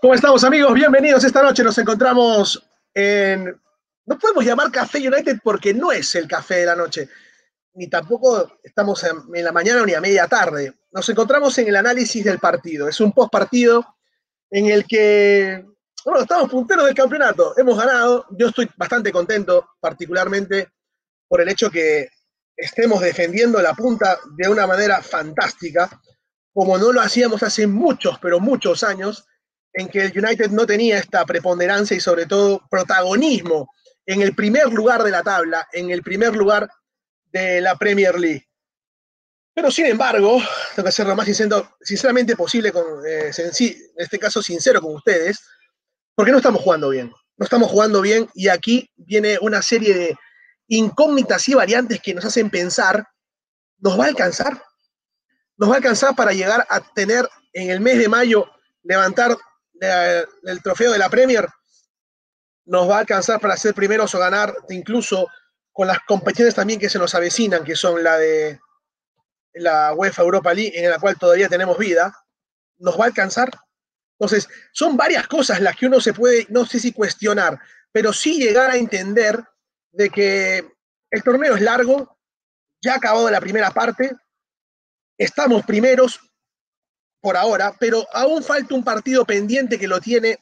¿Cómo estamos amigos? Bienvenidos esta noche. Nos encontramos en... No podemos llamar Café United porque no es el café de la noche, ni tampoco estamos en la mañana ni a media tarde. Nos encontramos en el análisis del partido. Es un post partido en el que, bueno, estamos punteros del campeonato. Hemos ganado. Yo estoy bastante contento, particularmente por el hecho que estemos defendiendo la punta de una manera fantástica, como no lo hacíamos hace muchos, pero muchos años en que el United no tenía esta preponderancia y sobre todo protagonismo en el primer lugar de la tabla, en el primer lugar de la Premier League. Pero sin embargo, tengo que ser lo más sincero, sinceramente posible, eh, en este caso sincero con ustedes, porque no estamos jugando bien. No estamos jugando bien y aquí viene una serie de incógnitas y variantes que nos hacen pensar, ¿nos va a alcanzar? ¿Nos va a alcanzar para llegar a tener en el mes de mayo, levantar el trofeo de la Premier nos va a alcanzar para ser primeros o ganar incluso con las competiciones también que se nos avecinan, que son la de la UEFA Europa League, en la cual todavía tenemos vida, nos va a alcanzar. Entonces, son varias cosas las que uno se puede, no sé si cuestionar, pero sí llegar a entender de que el torneo es largo, ya ha acabado la primera parte, estamos primeros, por ahora, pero aún falta un partido pendiente que lo tiene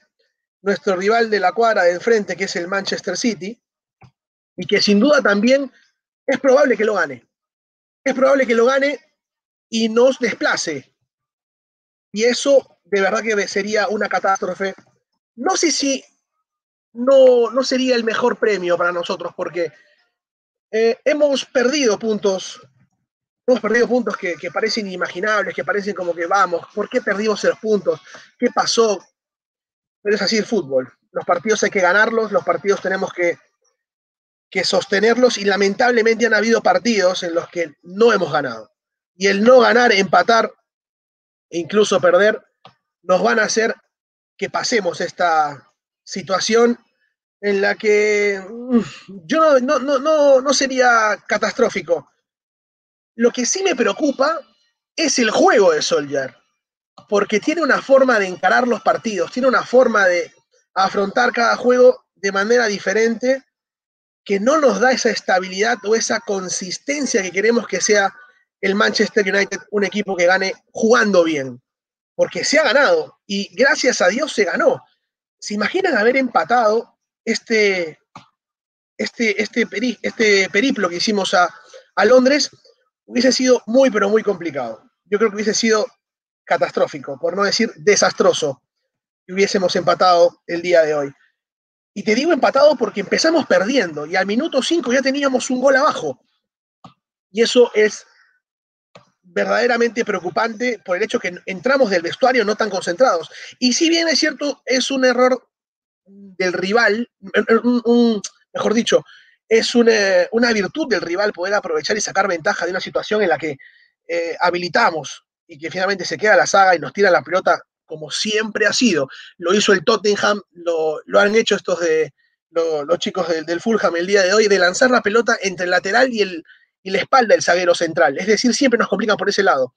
nuestro rival de la cuadra de enfrente, que es el Manchester City, y que sin duda también es probable que lo gane. Es probable que lo gane y nos desplace. Y eso de verdad que sería una catástrofe. No sé si no, no sería el mejor premio para nosotros, porque eh, hemos perdido puntos Hemos perdido puntos que, parecen inimaginables, que parecen como que vamos, ¿por qué perdimos esos puntos? ¿Qué pasó? Pero es así el fútbol. Los partidos hay que ganarlos, los partidos tenemos que, que sostenerlos y lamentablemente han habido partidos en los que no hemos ganado. Y el no ganar, empatar e incluso perder nos van a hacer que pasemos esta situación en la que mm, yo no, no, no, no sería catastrófico, lo que sí me preocupa es el juego de Soldier, porque tiene una forma de encarar los partidos, tiene una forma de afrontar cada juego de manera diferente que no nos da esa estabilidad o esa consistencia que queremos que sea el Manchester United, un equipo que gane jugando bien, porque se ha ganado y gracias a Dios se ganó. ¿Se imaginan haber empatado este, este, este, este periplo que hicimos a, a Londres? Hubiese sido muy, pero muy complicado. Yo creo que hubiese sido catastrófico, por no decir desastroso, que hubiésemos empatado el día de hoy. Y te digo empatado porque empezamos perdiendo y al minuto 5 ya teníamos un gol abajo. Y eso es verdaderamente preocupante por el hecho que entramos del vestuario no tan concentrados. Y si bien es cierto, es un error del rival, mejor dicho, es una, virtud del rival poder aprovechar y sacar ventaja de una situación en la que eh, habilitamos y que finalmente se queda la saga y nos tira la pelota como siempre ha sido. Lo hizo el Tottenham, lo, han hecho estos de los chicos del, Fulham el día de hoy, de lanzar la pelota entre el lateral y, el, y la espalda del zaguero central. Es decir, siempre nos complican por ese lado.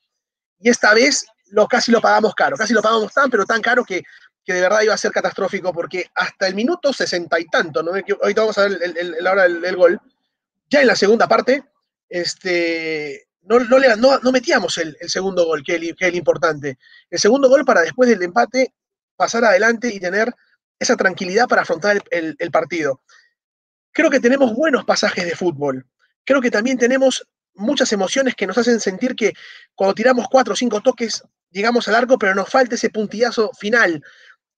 Y esta vez lo, casi lo pagamos caro, casi lo pagamos tan, pero tan caro que que de verdad iba a ser catastrófico porque hasta el minuto sesenta y tanto, ¿no? ahorita vamos a ver el, hora del, gol, ya en la segunda parte, este, no, no, metíamos el, segundo gol, que es el importante. El segundo gol para después del empate pasar adelante y tener esa tranquilidad para afrontar el, el partido. Creo que tenemos buenos pasajes de fútbol. Creo que también tenemos muchas emociones que nos hacen sentir que cuando tiramos cuatro o cinco toques llegamos al arco, pero nos falta ese puntillazo final,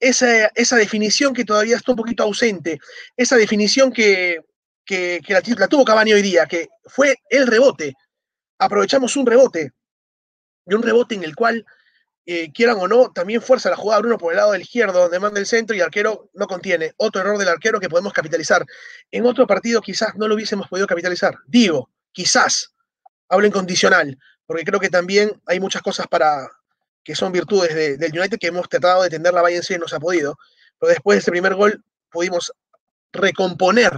esa, definición que todavía está un poquito ausente, esa definición que, la, tuvo Cavani hoy día, que fue el rebote. Aprovechamos un rebote, y un rebote en el cual, eh, quieran o no, también fuerza la jugada Bruno por el lado del izquierdo, donde manda el centro y el arquero no contiene. Otro error del arquero que podemos capitalizar. En otro partido quizás no lo hubiésemos podido capitalizar. Digo, quizás, hablo en condicional, porque creo que también hay muchas cosas para, que son virtudes del United que hemos tratado de tender la Bayern y no se ha podido. Pero después de ese primer gol pudimos recomponer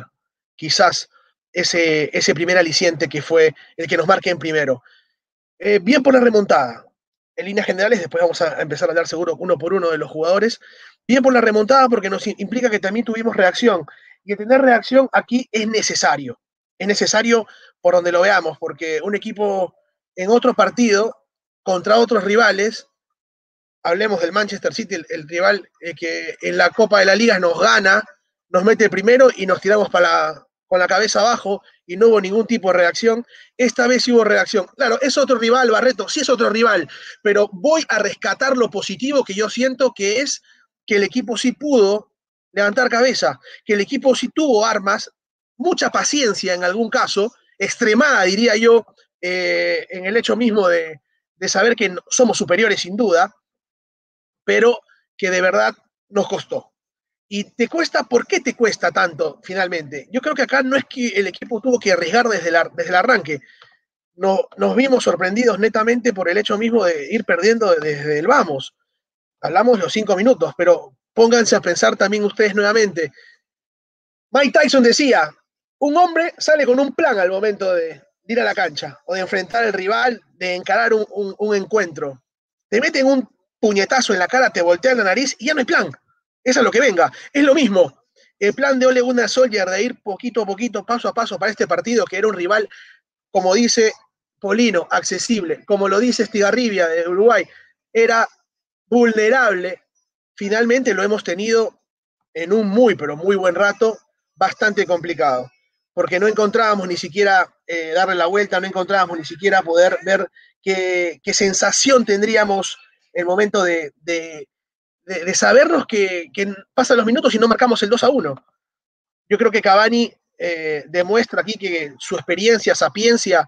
quizás ese, ese primer aliciente que fue el que nos marque en primero. Eh, bien por la remontada. en líneas generales, después vamos a empezar a hablar seguro uno por uno de los jugadores. Bien por la remontada, porque nos implica que también tuvimos reacción. Y tener reacción aquí es necesario. Es necesario por donde lo veamos, porque un equipo en otro partido contra otros rivales, hablemos del Manchester City, el, rival eh, que en la Copa de la Liga nos gana, nos mete primero y nos tiramos con la cabeza abajo y no hubo ningún tipo de reacción. Esta vez sí hubo reacción. Claro, es otro rival, Barreto, sí es otro rival, pero voy a rescatar lo positivo que yo siento que es que el equipo sí pudo levantar cabeza, que el equipo sí tuvo armas, mucha paciencia en algún caso, extremada diría yo, eh, en el hecho mismo de saber que somos superiores sin duda, pero que de verdad nos costó. Y te cuesta, ¿por qué te cuesta tanto finalmente? Yo creo que acá no es que el equipo tuvo que arriesgar desde, desde el arranque. No, nos vimos sorprendidos netamente por el hecho mismo de ir perdiendo desde el vamos. Hablamos los cinco minutos, pero pónganse a pensar también ustedes nuevamente. Mike Tyson decía, un hombre sale con un plan al momento de, ir a la cancha o de enfrentar al rival, de encarar un, un encuentro. Te meten un puñetazo en la cara, te voltean la nariz y ya no hay plan. Eso es lo que venga. Es lo mismo. El plan de Ole Gunnar Soldier de ir poquito a poquito, paso a paso para este partido, que era un rival, como dice Polino, accesible, como lo dice Estigarribia de Uruguay, era vulnerable. Finalmente lo hemos tenido en un muy, pero muy buen rato, bastante complicado, porque no encontrábamos ni siquiera eh, darle la vuelta, no encontrábamos ni siquiera poder ver qué, sensación tendríamos el momento de, de, sabernos que, pasan los minutos y no marcamos el 2 a 1. Yo creo que Cavani eh, demuestra aquí que su experiencia, sapiencia,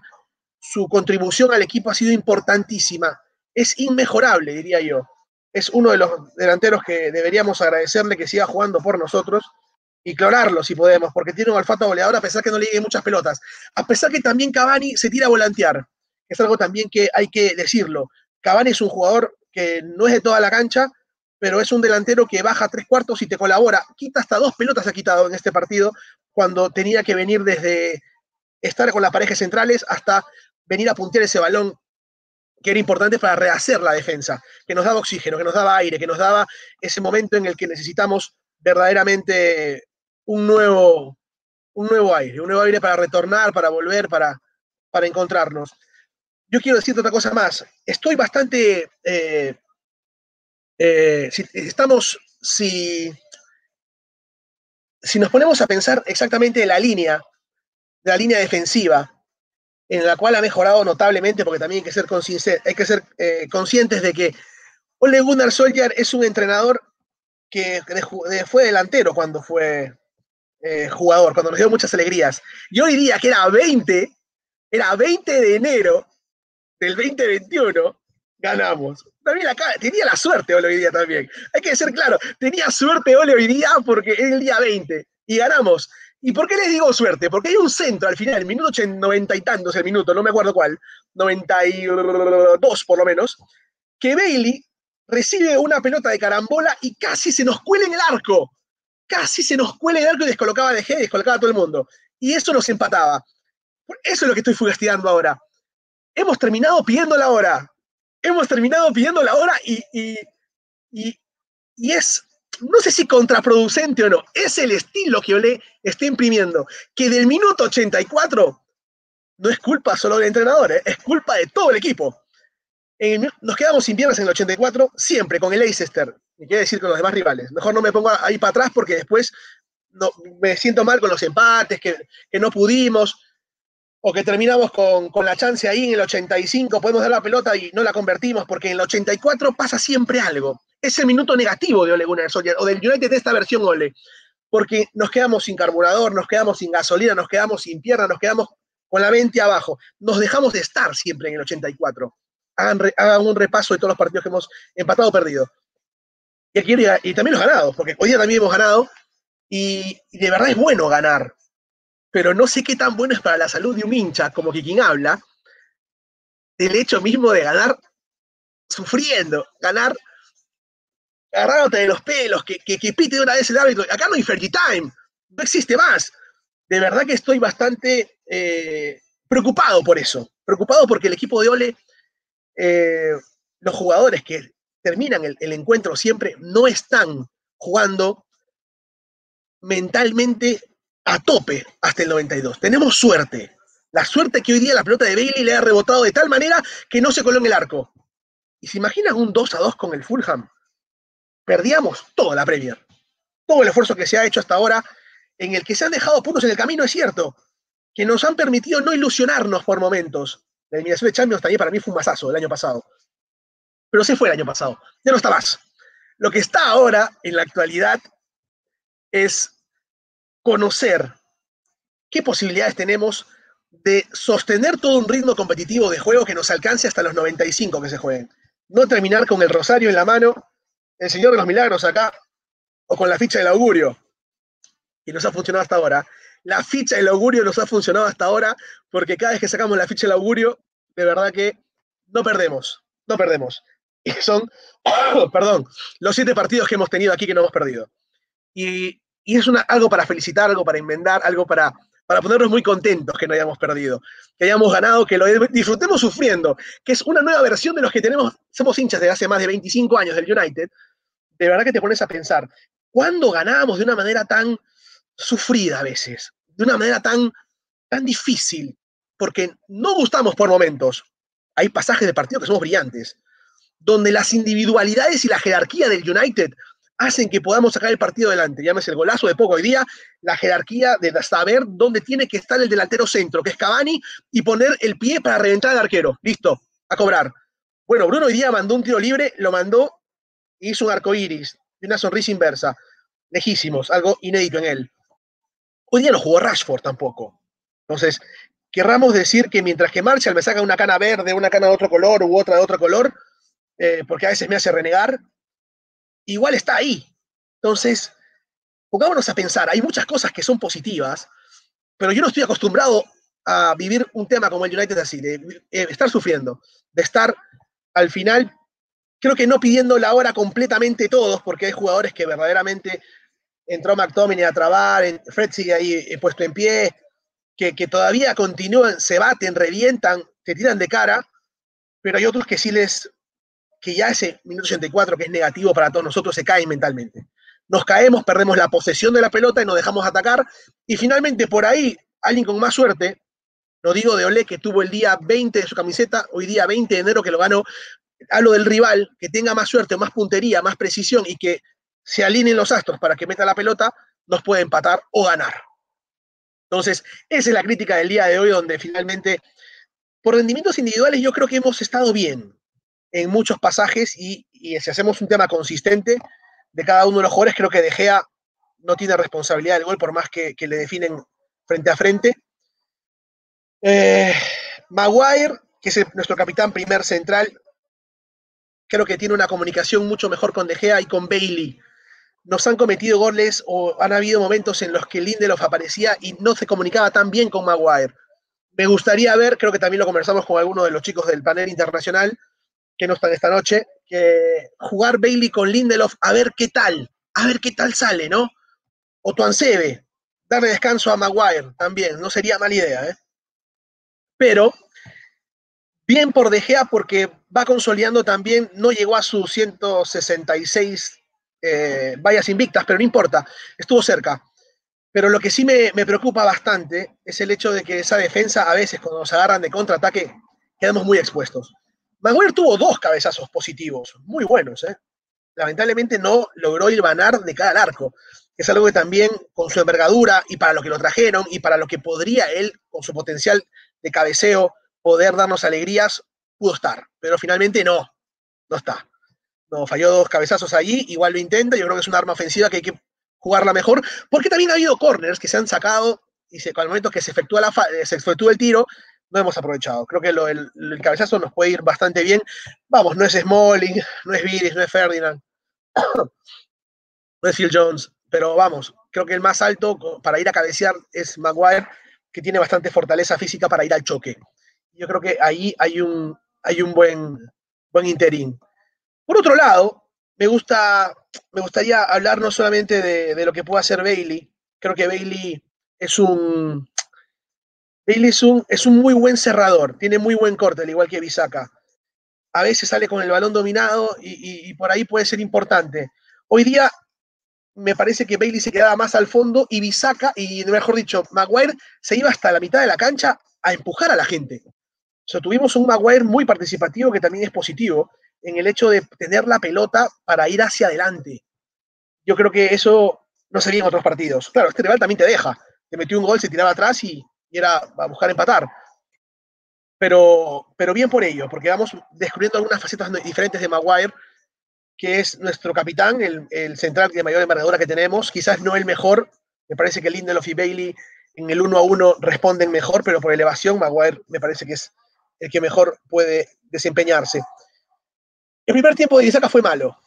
su contribución al equipo ha sido importantísima. Es inmejorable, diría yo. Es uno de los delanteros que deberíamos agradecerle que siga jugando por nosotros y clorarlo si podemos, porque tiene un olfato goleador a pesar que no le lleguen muchas pelotas. A pesar que también Cavani se tira a volantear. Es algo también que hay que decirlo. Cavani es un jugador que no es de toda la cancha, pero es un delantero que baja tres cuartos y te colabora. Quita hasta dos pelotas ha quitado en este partido cuando tenía que venir desde estar con las parejas centrales hasta venir a puntear ese balón que era importante para rehacer la defensa, que nos daba oxígeno, que nos daba aire, que nos daba ese momento en el que necesitamos verdaderamente un nuevo, un nuevo aire, un nuevo aire para retornar, para volver, para, para encontrarnos. Yo quiero decirte otra cosa más. Estoy bastante eh, eh, estamos, si, si nos ponemos a pensar exactamente en la línea, la línea defensiva, en la cual ha mejorado notablemente, porque también hay que ser, hay que ser eh, conscientes de que Ole Gunnar Solskjaer es un entrenador que fue delantero cuando fue jugador, cuando nos dio muchas alegrías. Yo diría que era 20, era 20 de enero del 2021, ganamos. También acá, tenía la suerte Ole hoy día también. Hay que ser claro, tenía suerte Ole hoy día porque es el día 20 y ganamos. ¿Y por qué les digo suerte? Porque hay un centro al final, el minuto 90 y tantos, el minuto, no me acuerdo cuál, 92 por lo menos, que Bailey recibe una pelota de carambola y casi se nos cuela en el arco. Casi se nos cuela en el arco y descolocaba de G, descolocaba a todo el mundo. Y eso nos empataba. Eso es lo que estoy fugastillando ahora. Hemos terminado pidiendo la hora hemos terminado pidiendo la hora y, y, es, no sé si contraproducente o no, es el estilo que Ole está imprimiendo, que del minuto 84 no es culpa solo del entrenador, ¿eh? es culpa de todo el equipo. nos quedamos sin piernas en el 84, siempre con el Leicester, y quiere decir con los demás rivales. Mejor no me pongo ahí para atrás porque después no, me siento mal con los empates, que, que no pudimos o que terminamos con, la chance ahí en el 85, podemos dar la pelota y no la convertimos, porque en el 84 pasa siempre algo. Es el minuto negativo de Ole Gunnar o del United de esta versión Ole, porque nos quedamos sin carburador, nos quedamos sin gasolina, nos quedamos sin pierna, nos quedamos con la mente abajo. Nos dejamos de estar siempre en el 84. Hagan, un repaso de todos los partidos que hemos empatado o perdido. Y, aquí, y también los ganados, porque hoy día también hemos ganado, y de verdad es bueno ganar pero no sé qué tan bueno es para la salud de un hincha, como que quien habla, del hecho mismo de ganar sufriendo, ganar agarrándote de los pelos, que, que, pite de una vez el árbitro. Acá no hay fair time, no existe más. De verdad que estoy bastante eh, preocupado por eso, preocupado porque el equipo de Ole, eh, los jugadores que terminan el, el encuentro siempre no están jugando mentalmente a tope hasta el 92. Tenemos suerte. La suerte que hoy día la pelota de Bailey le ha rebotado de tal manera que no se coló en el arco. ¿Y se imaginan un 2 a 2 con el Fulham? Perdíamos toda la Premier. Todo el esfuerzo que se ha hecho hasta ahora, en el que se han dejado puntos en el camino, es cierto, que nos han permitido no ilusionarnos por momentos. La eliminación de Champions también para mí fue un masazo el año pasado. Pero se fue el año pasado. Ya no está más. Lo que está ahora, en la actualidad, es conocer qué posibilidades tenemos de sostener todo un ritmo competitivo de juego que nos alcance hasta los 95 que se jueguen. No terminar con el rosario en la mano, el Señor de los Milagros acá, o con la ficha del augurio. Y nos ha funcionado hasta ahora. La ficha del augurio nos ha funcionado hasta ahora porque cada vez que sacamos la ficha del augurio, de verdad que no perdemos, no perdemos. Y son, perdón, los siete partidos que hemos tenido aquí que no hemos perdido. Y, y es algo para felicitar, algo para inventar, algo para, para ponernos muy contentos que no hayamos perdido, que hayamos ganado, que lo disfrutemos sufriendo, que es una nueva versión de los que tenemos, somos hinchas de hace más de 25 años del United. De verdad que te pones a pensar, ¿cuándo ganábamos de una manera tan sufrida a veces? De una manera tan, tan difícil, porque no gustamos por momentos. Hay pasajes de partido que somos brillantes, donde las individualidades y la jerarquía del United hacen que podamos sacar el partido adelante. Llámese el golazo de poco hoy día, la jerarquía de saber dónde tiene que estar el delantero centro, que es Cavani, y poner el pie para reventar al arquero. Listo, a cobrar. Bueno, Bruno hoy día mandó un tiro libre, lo mandó y hizo un arco iris y una sonrisa inversa. Lejísimos, algo inédito en él. Hoy día no jugó Rashford tampoco. Entonces, querramos decir que mientras que Marshall me saca una cana verde, una cana de otro color u otra de otro color, eh, porque a veces me hace renegar, igual está ahí. Entonces, pongámonos a pensar, hay muchas cosas que son positivas, pero yo no estoy acostumbrado a vivir un tema como el United así, de, eh, estar sufriendo, de estar al final, creo que no pidiendo la hora completamente todos, porque hay jugadores que verdaderamente entró McTominay a trabar, Fred sigue ahí eh, puesto en pie, que, que todavía continúan, se baten, revientan, te tiran de cara, pero hay otros que sí les que ya ese minuto 84, que es negativo para todos nosotros, se cae mentalmente. Nos caemos, perdemos la posesión de la pelota y nos dejamos atacar. Y finalmente, por ahí, alguien con más suerte, lo digo de Olé, que tuvo el día 20 de su camiseta, hoy día 20 de enero que lo ganó, hablo del rival, que tenga más suerte, más puntería, más precisión y que se alineen los astros para que meta la pelota, nos puede empatar o ganar. Entonces, esa es la crítica del día de hoy, donde finalmente, por rendimientos individuales, yo creo que hemos estado bien en muchos pasajes y, si hacemos un tema consistente de cada uno de los jugadores, creo que De Gea no tiene responsabilidad del gol por más que, le definen frente a frente. Eh, Maguire, que es nuestro capitán primer central, creo que tiene una comunicación mucho mejor con De Gea y con Bailey. Nos han cometido goles o han habido momentos en los que Lindelof aparecía y no se comunicaba tan bien con Maguire. Me gustaría ver, creo que también lo conversamos con algunos de los chicos del panel internacional, que no están esta noche, que jugar Bailey con Lindelof a ver qué tal, a ver qué tal sale, ¿no? O Tuancebe, darle descanso a Maguire también, no sería mala idea, ¿eh? Pero bien por De Gea porque va consolidando también, no llegó a sus 166 eh, vallas invictas, pero no importa, estuvo cerca. Pero lo que sí me, me, preocupa bastante es el hecho de que esa defensa a veces cuando nos agarran de contraataque quedamos muy expuestos. Maguire tuvo dos cabezazos positivos, muy buenos, ¿eh? Lamentablemente no logró ir banar de cada arco. Es algo que también, con su envergadura y para lo que lo trajeron y para lo que podría él, con su potencial de cabeceo, poder darnos alegrías, pudo estar. Pero finalmente no, no está. No, falló dos cabezazos allí, igual lo intenta. Yo creo que es un arma ofensiva que hay que jugarla mejor, porque también ha habido corners que se han sacado y se, al momento que se efectúa, la, se efectúa el tiro, no hemos aprovechado. Creo que el, cabezazo nos puede ir bastante bien. Vamos, no es Smalling, no es Viris, no es Ferdinand, no es Phil Jones, pero vamos, creo que el más alto para ir a cabecear es Maguire, que tiene bastante fortaleza física para ir al choque. Yo creo que ahí hay un, hay un buen, buen interín. Por otro lado, me, gusta, me gustaría hablar no solamente de, de lo que puede hacer Bailey, creo que Bailey es un, Bailey es un, muy buen cerrador, tiene muy buen corte, al igual que Bisaca. a veces sale con el balón dominado y, por ahí puede ser importante. Hoy día me parece que Bailey se quedaba más al fondo y Bisaca, y mejor dicho, Maguire se iba hasta la mitad de la cancha a empujar a la gente. O sea, tuvimos un Maguire muy participativo que también es positivo en el hecho de tener la pelota para ir hacia adelante. Yo creo que eso no sería en otros partidos. Claro, este rival también te deja. Te metió un gol, se tiraba atrás y, y era a buscar empatar pero, pero bien por ello, porque vamos descubriendo algunas facetas diferentes de Maguire, que es nuestro capitán, el, el central de mayor envergadura que tenemos, quizás no el mejor, me parece que Lindelof y Bailey en el uno a uno responden mejor, pero por elevación Maguire me parece que es el que mejor puede desempeñarse. El primer tiempo de Isaka fue malo,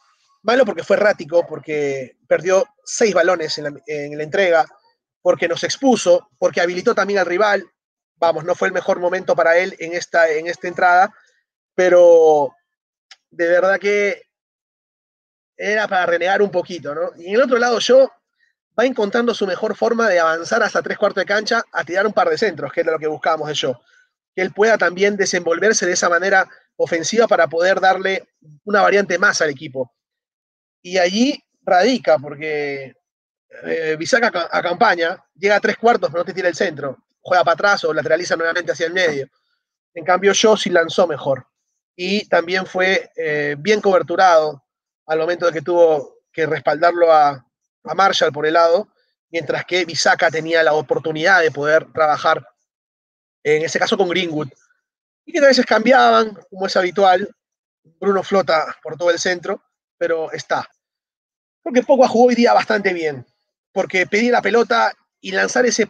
malo porque fue errático, porque perdió seis balones en la entrega, porque nos expuso, porque habilitó también al rival, vamos, no fue el mejor momento para él en esta, en esta entrada, pero de verdad que era para renegar un poquito, ¿no? Y en el otro lado, yo va encontrando su mejor forma de avanzar hasta tres cuartos de cancha a tirar un par de centros, que era lo que buscábamos de yo. Que él pueda también desenvolverse de esa manera ofensiva para poder darle una variante más al equipo. Y allí radica, porque eh, Bisaca campaña, llega a tres cuartos, pero no te tira el centro juega para atrás o lateraliza nuevamente hacia el medio. En cambio, yo lanzó mejor. Y también fue eh, bien coberturado al momento de que tuvo que respaldarlo a, Marshall por el lado, mientras que Bisaca tenía la oportunidad de poder trabajar, en ese caso con Greenwood. Y que a veces cambiaban, como es habitual. Bruno flota por todo el centro, pero está. Porque Pogba jugó hoy día bastante bien, porque pedir la pelota y lanzar ese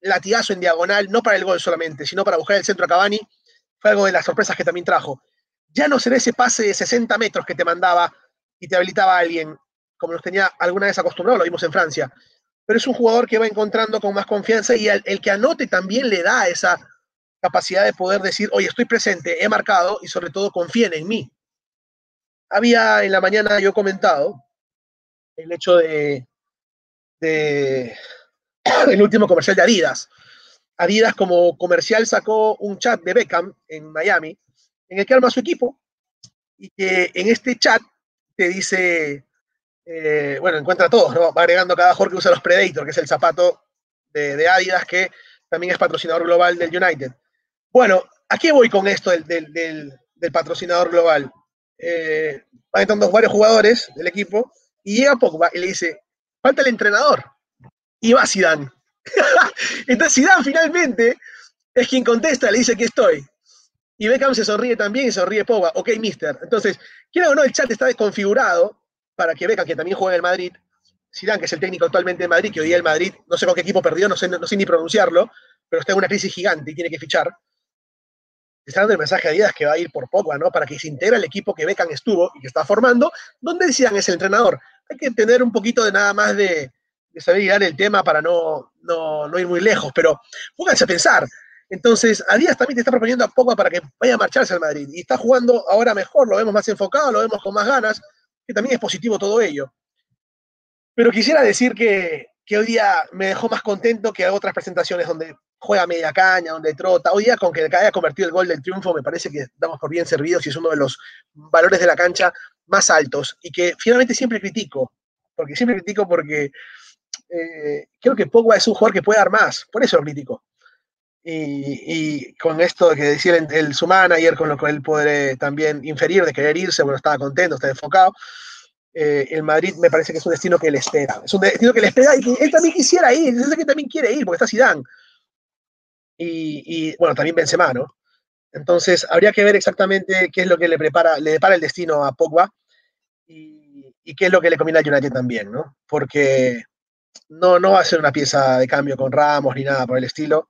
latigazo en diagonal, no para el gol solamente, sino para buscar el centro a Cavani, fue algo de las sorpresas que también trajo. Ya no será ese pase de 60 metros que te mandaba y te habilitaba a alguien, como nos tenía alguna vez acostumbrado, lo vimos en Francia. Pero es un jugador que va encontrando con más confianza y el, el que anote también le da esa capacidad de poder decir, oye, estoy presente, he marcado y sobre todo confíen en mí. Había en la mañana yo comentado el hecho de, de, el último comercial de Adidas. Adidas como comercial sacó un chat de Beckham en Miami, en el que arma su equipo y que en este chat te dice, eh, bueno, encuentra todos, ¿no? va agregando cada jugador que usa los Predator, que es el zapato de, Adidas, que también es patrocinador global del United. Bueno, ¿a qué voy con esto del, patrocinador global? Eh, van entrando varios jugadores del equipo y llega Pogba y le dice, falta el entrenador y va Zidane. Entonces Zidane finalmente es quien contesta, le dice que estoy. Y Beckham se sonríe también y sonríe Pogba. Ok, mister. Entonces, quiero o no, el chat está desconfigurado para que Beckham, que también juega en el Madrid, Zidane, que es el técnico actualmente de Madrid, que hoy día el Madrid, no sé con qué equipo perdió, no sé, no sé ni pronunciarlo, pero está en una crisis gigante y tiene que fichar. Está dando el mensaje a Díaz que va a ir por Pogba, ¿no? Para que se integre al equipo que Beckham estuvo y que está formando, donde Zidane es el entrenador. Hay que tener un poquito de nada más de, de saber llegar el tema para no, no, ir muy lejos, pero pónganse a pensar. Entonces, a Díaz también te está proponiendo a Pogba para que vaya a marcharse al Madrid. Y está jugando ahora mejor, lo vemos más enfocado, lo vemos con más ganas, que también es positivo todo ello. Pero quisiera decir que, que hoy día me dejó más contento que otras presentaciones donde juega media caña, donde trota. Hoy día, con que haya convertido el gol del triunfo, me parece que damos por bien servidos y es uno de los valores de la cancha más altos. Y que finalmente siempre critico, porque siempre critico porque eh, creo que Pogba es un jugador que puede dar más, por eso lo critico. Y, con esto que decía el, el, su manager, con lo que él puede también inferir de querer irse, bueno, estaba contento, está enfocado. Eh, el Madrid me parece que es un destino que le espera. Es un destino que le espera y que él también quisiera ir. Sé que también quiere ir porque está Zidane. Y, y bueno, también Benzema, ¿no? Entonces, habría que ver exactamente qué es lo que le prepara, le depara el destino a Pogba y, y qué es lo que le conviene a United también, ¿no? Porque no, no va a ser una pieza de cambio con Ramos ni nada por el estilo.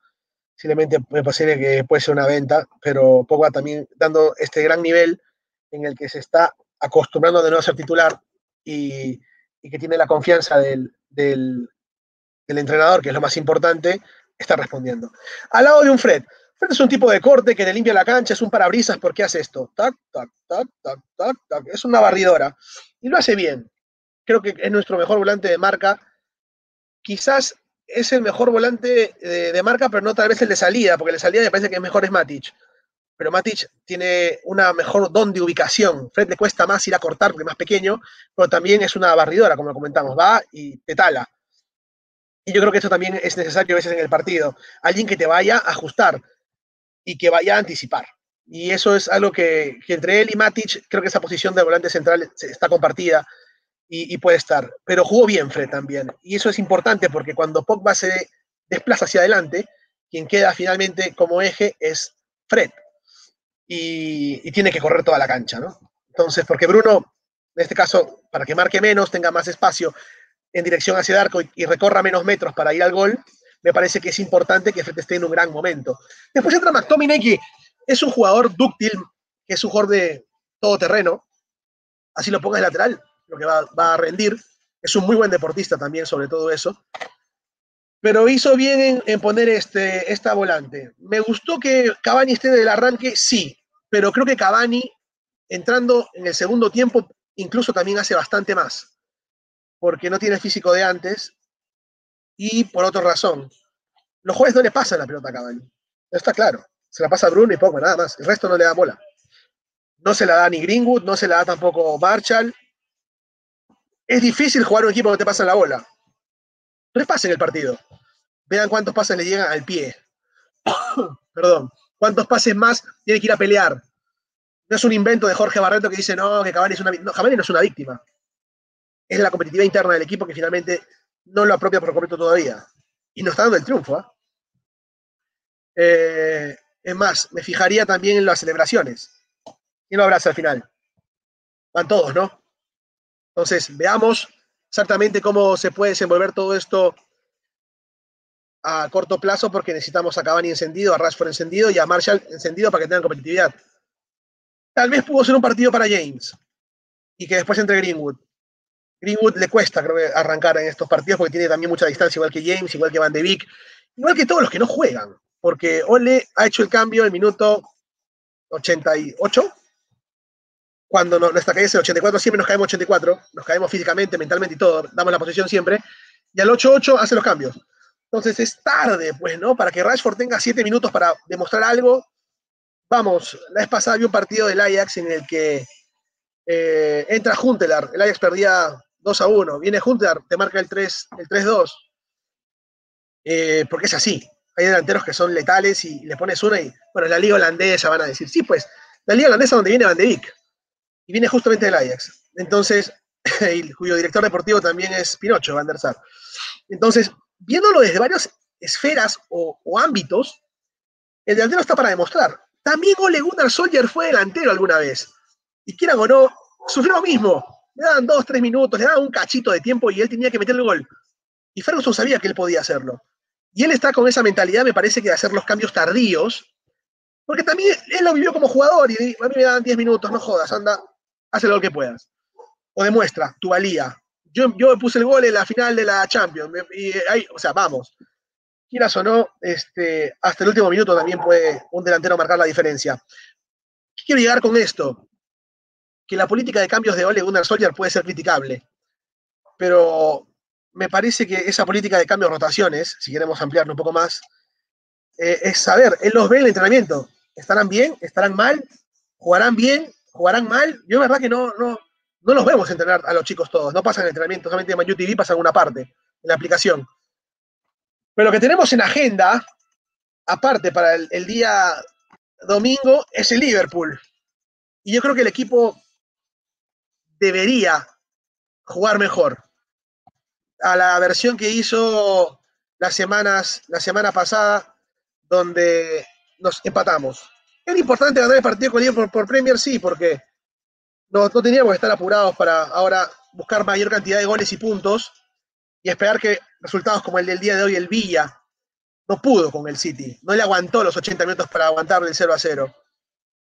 Simplemente me parece que puede ser una venta, pero Pogba también dando este gran nivel en el que se está acostumbrando de no ser titular y, que tiene la confianza del, del, entrenador, que es lo más importante, está respondiendo. Al lado de un Fred. Fred es un tipo de corte que le limpia la cancha, es un parabrisas porque hace esto. Tac, tac, tac, tac, tac, tac. Es una barridora. Y lo hace bien. Creo que es nuestro mejor volante de marca quizás es el mejor volante de, marca, pero no tal vez el de salida, porque el de salida me parece que es mejor es Matic. pero Matic tiene una mejor don de ubicación. Fred le cuesta más ir a cortar porque es más pequeño, pero también es una barridora, como lo comentamos, va y te tala. Y yo creo que eso también es necesario a veces en el partido. Alguien que te vaya a ajustar y que vaya a anticipar. Y eso es algo que, entre él y Matic, creo que esa posición de volante central está compartida y, puede estar. Pero jugó bien Fred también. Y eso es importante porque cuando Pogba se desplaza hacia adelante, quien queda finalmente como eje es Fred y, tiene que correr toda la cancha, ¿no? Entonces, porque Bruno, en este caso, para que marque menos, tenga más espacio en dirección hacia el arco y, recorra menos metros para ir al gol, me parece que es importante que Fred esté en un gran momento. Después entra McTominay, que es un jugador dúctil, que es un jugador de todo terreno, así lo pongas lateral, lo que va, va, a rendir. Es un muy buen deportista también, sobre todo eso. Pero hizo bien en, poner este, esta volante. Me gustó que Cavani esté del arranque, sí, pero creo que Cavani, entrando en el segundo tiempo, incluso también hace bastante más, porque no tiene físico de antes y por otra razón. Los jueves no le pasan la pelota a Cavani, está claro. Se la pasa a Bruno y poco, nada más. El resto no le da bola. No se la da ni Greenwood, no se la da tampoco Marshall. Es difícil jugar un equipo que te pasa la bola. Repasen el partido. Vean cuántos pases le llegan al pie. Perdón. ¿Cuántos pases más tiene que ir a pelear? No es un invento de Jorge Barreto que dice, no, que Cavani es una víctima. No, Cavani no es una víctima. Es la competitividad interna del equipo que finalmente no lo apropia por completo todavía. Y nos está dando el triunfo. ¿ah? ¿eh? es más, me fijaría también en las celebraciones. ¿Quién lo abraza al final? Van todos, ¿no? Entonces, veamos exactamente cómo se puede desenvolver todo esto a corto plazo porque necesitamos a Cavani encendido, a Rashford encendido y a Marshall encendido para que tengan competitividad. Tal vez pudo ser un partido para James y que después entre Greenwood. Greenwood le cuesta, creo arrancar en estos partidos porque tiene también mucha distancia, igual que James, igual que Van de Beek, igual que todos los que no juegan, porque Ole ha hecho el cambio en minuto 88, cuando nuestra caída es el 84, siempre nos caemos 84, nos caemos físicamente, mentalmente y todo, damos la posición siempre, y al 8-8 hace los cambios. Entonces es tarde, pues, ¿no? Para que Rashford tenga siete minutos para demostrar algo. Vamos, la vez pasada vi un partido del Ajax en el que eh, entra Juntelar, el Ajax perdía 2 a 1, viene Juntelar, te marca el 3, el 3-2. Eh, porque es así. Hay delanteros que son letales y le pones una y, bueno, la liga holandesa van a decir, sí, pues, la liga holandesa donde viene Van de. Y viene justamente del Ajax. Entonces, cuyo director deportivo también es Pinocho, Van der Sar. Entonces, viéndolo desde varias esferas o, ámbitos, el delantero está para demostrar. También Ole Gunnar Soldier fue delantero alguna vez. Y quieran o no, sufrió lo mismo. Le daban dos, tres minutos, le daban un cachito de tiempo y él tenía que meter el gol. Y Ferguson sabía que él podía hacerlo. Y él está con esa mentalidad, me parece que de hacer los cambios tardíos, porque también él lo vivió como jugador y a mí me dan 10 minutos, no jodas, anda, haz lo que puedas. O demuestra tu valía, yo, yo puse el gol en la final de la Champions. O sea, vamos. Quieras o no, este, hasta el último minuto también puede un delantero marcar la diferencia. ¿Qué quiero llegar con esto? Que la política de cambios de Ole Gunnar Solskjaer puede ser criticable, pero me parece que esa política de cambios rotaciones, si queremos ampliarlo un poco más, eh, es saber, él los ve en el entrenamiento. ¿Estarán bien? ¿Estarán mal? ¿Jugarán bien? ¿Jugarán mal? Yo, verdad, que no, no, no los vemos entrenar a los chicos todos, no pasan el entrenamiento, solamente en YouTube TV pasan una parte, en la aplicación. Pero lo que tenemos en agenda, aparte para el día domingo, es el Liverpool. Y yo creo que el equipo debería jugar mejor. A la versión que hizo las semanas, la semana pasada, donde nos empatamos. Es importante ganar el partido con Liverpool por Premier, sí, porque no, teníamos que estar apurados para ahora buscar mayor cantidad de goles y puntos y esperar que resultados como el del día de hoy, el Villa, no pudo con el City. No le aguantó los 80 minutos para aguantarle el 0 a 0.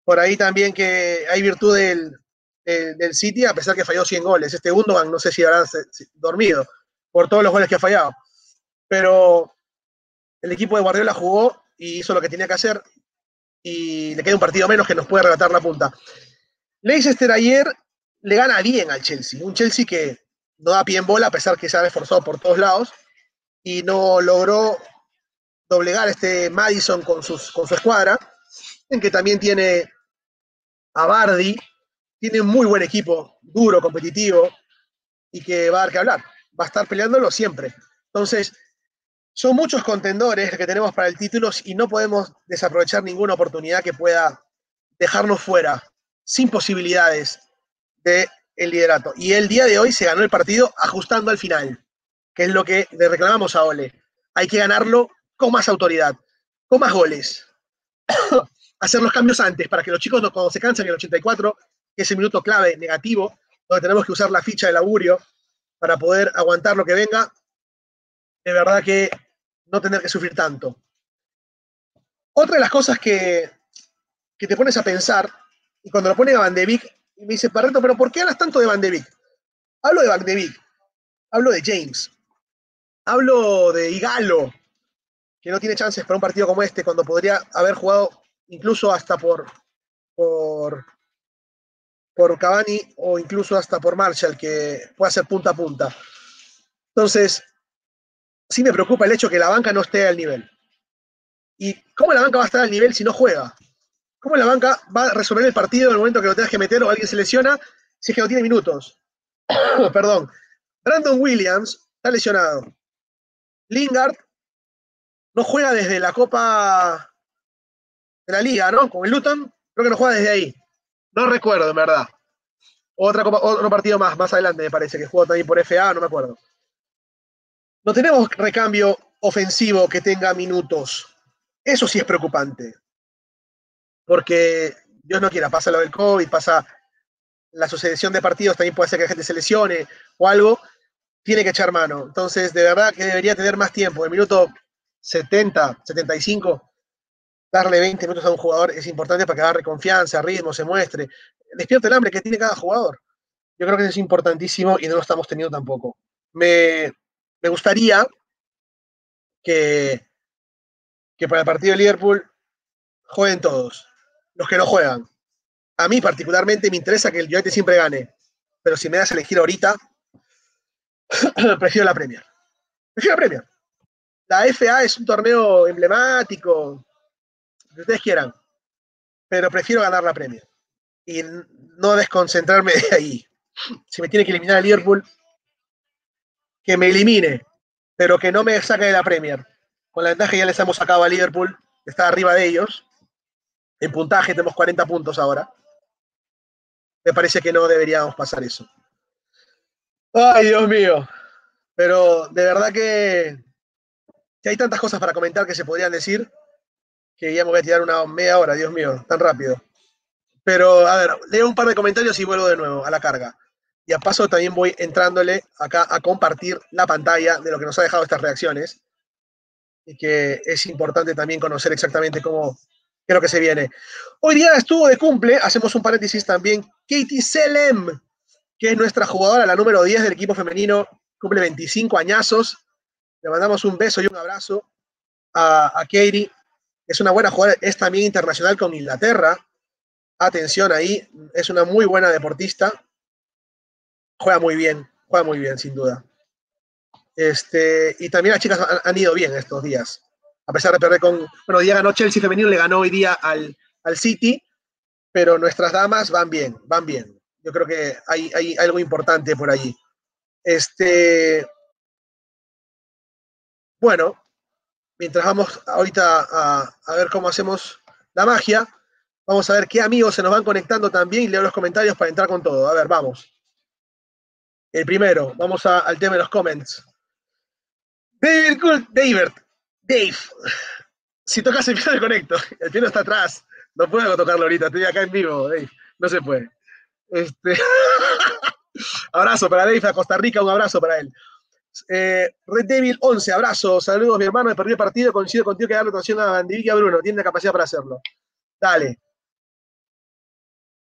Por ahí también que hay virtud del, del, City, a pesar que falló 100 goles. Este Gundogan no sé si habrá dormido por todos los goles que ha fallado. Pero el equipo de Guardiola jugó y hizo lo que tenía que hacer y le queda un partido menos que nos puede relatar la punta. Leicester ayer le gana bien al Chelsea, un Chelsea que no da pie en bola a pesar que se ha esforzado por todos lados y no logró doblegar este Madison con, sus, con su escuadra. que también tiene a Bardi, tiene un muy buen equipo, duro, competitivo, y que va a dar que hablar. Va a estar peleándolo siempre. Entonces, son muchos contendores que tenemos para el título y no podemos desaprovechar ninguna oportunidad que pueda dejarnos fuera, sin posibilidades de liderato. Y el día de hoy se ganó el partido ajustando al final, que es lo que le reclamamos a Ole. Hay que ganarlo con más autoridad, con más goles. Hacer los cambios antes para que los chicos cuando se cansen en el 84, que es el minuto clave negativo, donde tenemos que usar la ficha de augurio para poder aguantar lo que venga, de verdad que no tener que sufrir tanto. Otra de las cosas que, que te pones a pensar, y cuando lo ponen a Van de Beek, me dice, Barreto, pero ¿por qué hablas tanto de Van de Beek? Hablo de Van de Beek, hablo de James, hablo de Igalo, que no tiene chances para un partido como este, cuando podría haber jugado incluso hasta por, por, por Cavani o incluso hasta por Marshall, que puede ser punta a punta. Entonces, sí me preocupa el hecho que la banca no esté al nivel. ¿Y cómo la banca va a estar al nivel si no juega? ¿Cómo la banca va a resolver el partido en el momento que lo tengas que meter o alguien se lesiona si es que no tiene minutos? Perdón. Brandon Williams está lesionado. Lingard no juega desde la Copa de la Liga, ¿no? Con el Luton, creo que no juega desde ahí. No recuerdo, en verdad. Otra otro partido más, más adelante me parece, que jugó también por FA, no me acuerdo. No tenemos recambio ofensivo que tenga minutos. Eso sí es preocupante. Porque Dios no quiera, pasa lo del COVID, pasa la sucesión de partidos, también puede ser que la gente se lesione o algo, tiene que echar mano. Entonces, de verdad que debería tener más tiempo. El minuto 70, 75, darle 20 minutos a un jugador es importante para que agarre confianza, ritmo, se muestre. Despierte el hambre que tiene cada jugador. Yo creo que es importantísimo y no lo estamos teniendo tampoco. Me, me gustaría que, que para el partido de Liverpool jueguen todos, los que no juegan. A mí particularmente me interesa que el United siempre gane, pero si me das a elegir ahorita, prefiero la Premier. Prefiero la Premier. La FA es un torneo emblemático, que ustedes quieran, pero prefiero ganar la Premier y no desconcentrarme de ahí. Si me tiene que eliminar el Liverpool, que me elimine, pero que no me saque de la Premier. Con la ventaja ya les hemos sacado a Liverpool, está arriba de ellos. En puntaje tenemos 40 puntos ahora. Me parece que no deberíamos pasar eso. Ay, Dios mío. Pero de verdad que, que hay tantas cosas para comentar que se podrían decir que ya me voy a tirar una media hora, Dios mío, tan rápido. Pero, a ver, leo un par de comentarios y vuelvo de nuevo a la carga. Y a paso también voy entrándole acá a compartir la pantalla de lo que nos ha dejado estas reacciones. Y que es importante también conocer exactamente cómo, qué es lo que se viene. Hoy día estuvo de cumple, hacemos un paréntesis también, Katie Selem, que es nuestra jugadora, la número 10 del equipo femenino, cumple 25 añazos. Le mandamos un beso y un abrazo a, a Katie. Es una buena jugadora, es también internacional con Inglaterra. Atención ahí, es una muy buena deportista juega muy bien, juega muy bien, sin duda. Este, y también las chicas han, ido bien estos días. A pesar de perder con. Bueno, día ganó Chelsea femenino, le ganó hoy día al, al City, pero nuestras damas van bien, van bien. Yo creo que hay, hay algo importante por allí. Este. Bueno, mientras vamos ahorita a, a, ver cómo hacemos la magia, vamos a ver qué amigos se nos van conectando también y leo los comentarios para entrar con todo. A ver, vamos. El primero, vamos al tema de los comments. David David, Dave. Si tocas el piano, conecto. El piano está atrás. No puedo tocarlo ahorita, estoy acá en vivo, Dave. No se puede. Este... abrazo para Dave a Costa Rica, un abrazo para él. Eh, Red Devil 11, abrazo, saludos mi hermano, me perdí el partido, coincido contigo que darle atención a Bandivic y a Bruno, tiene la capacidad para hacerlo. Dale.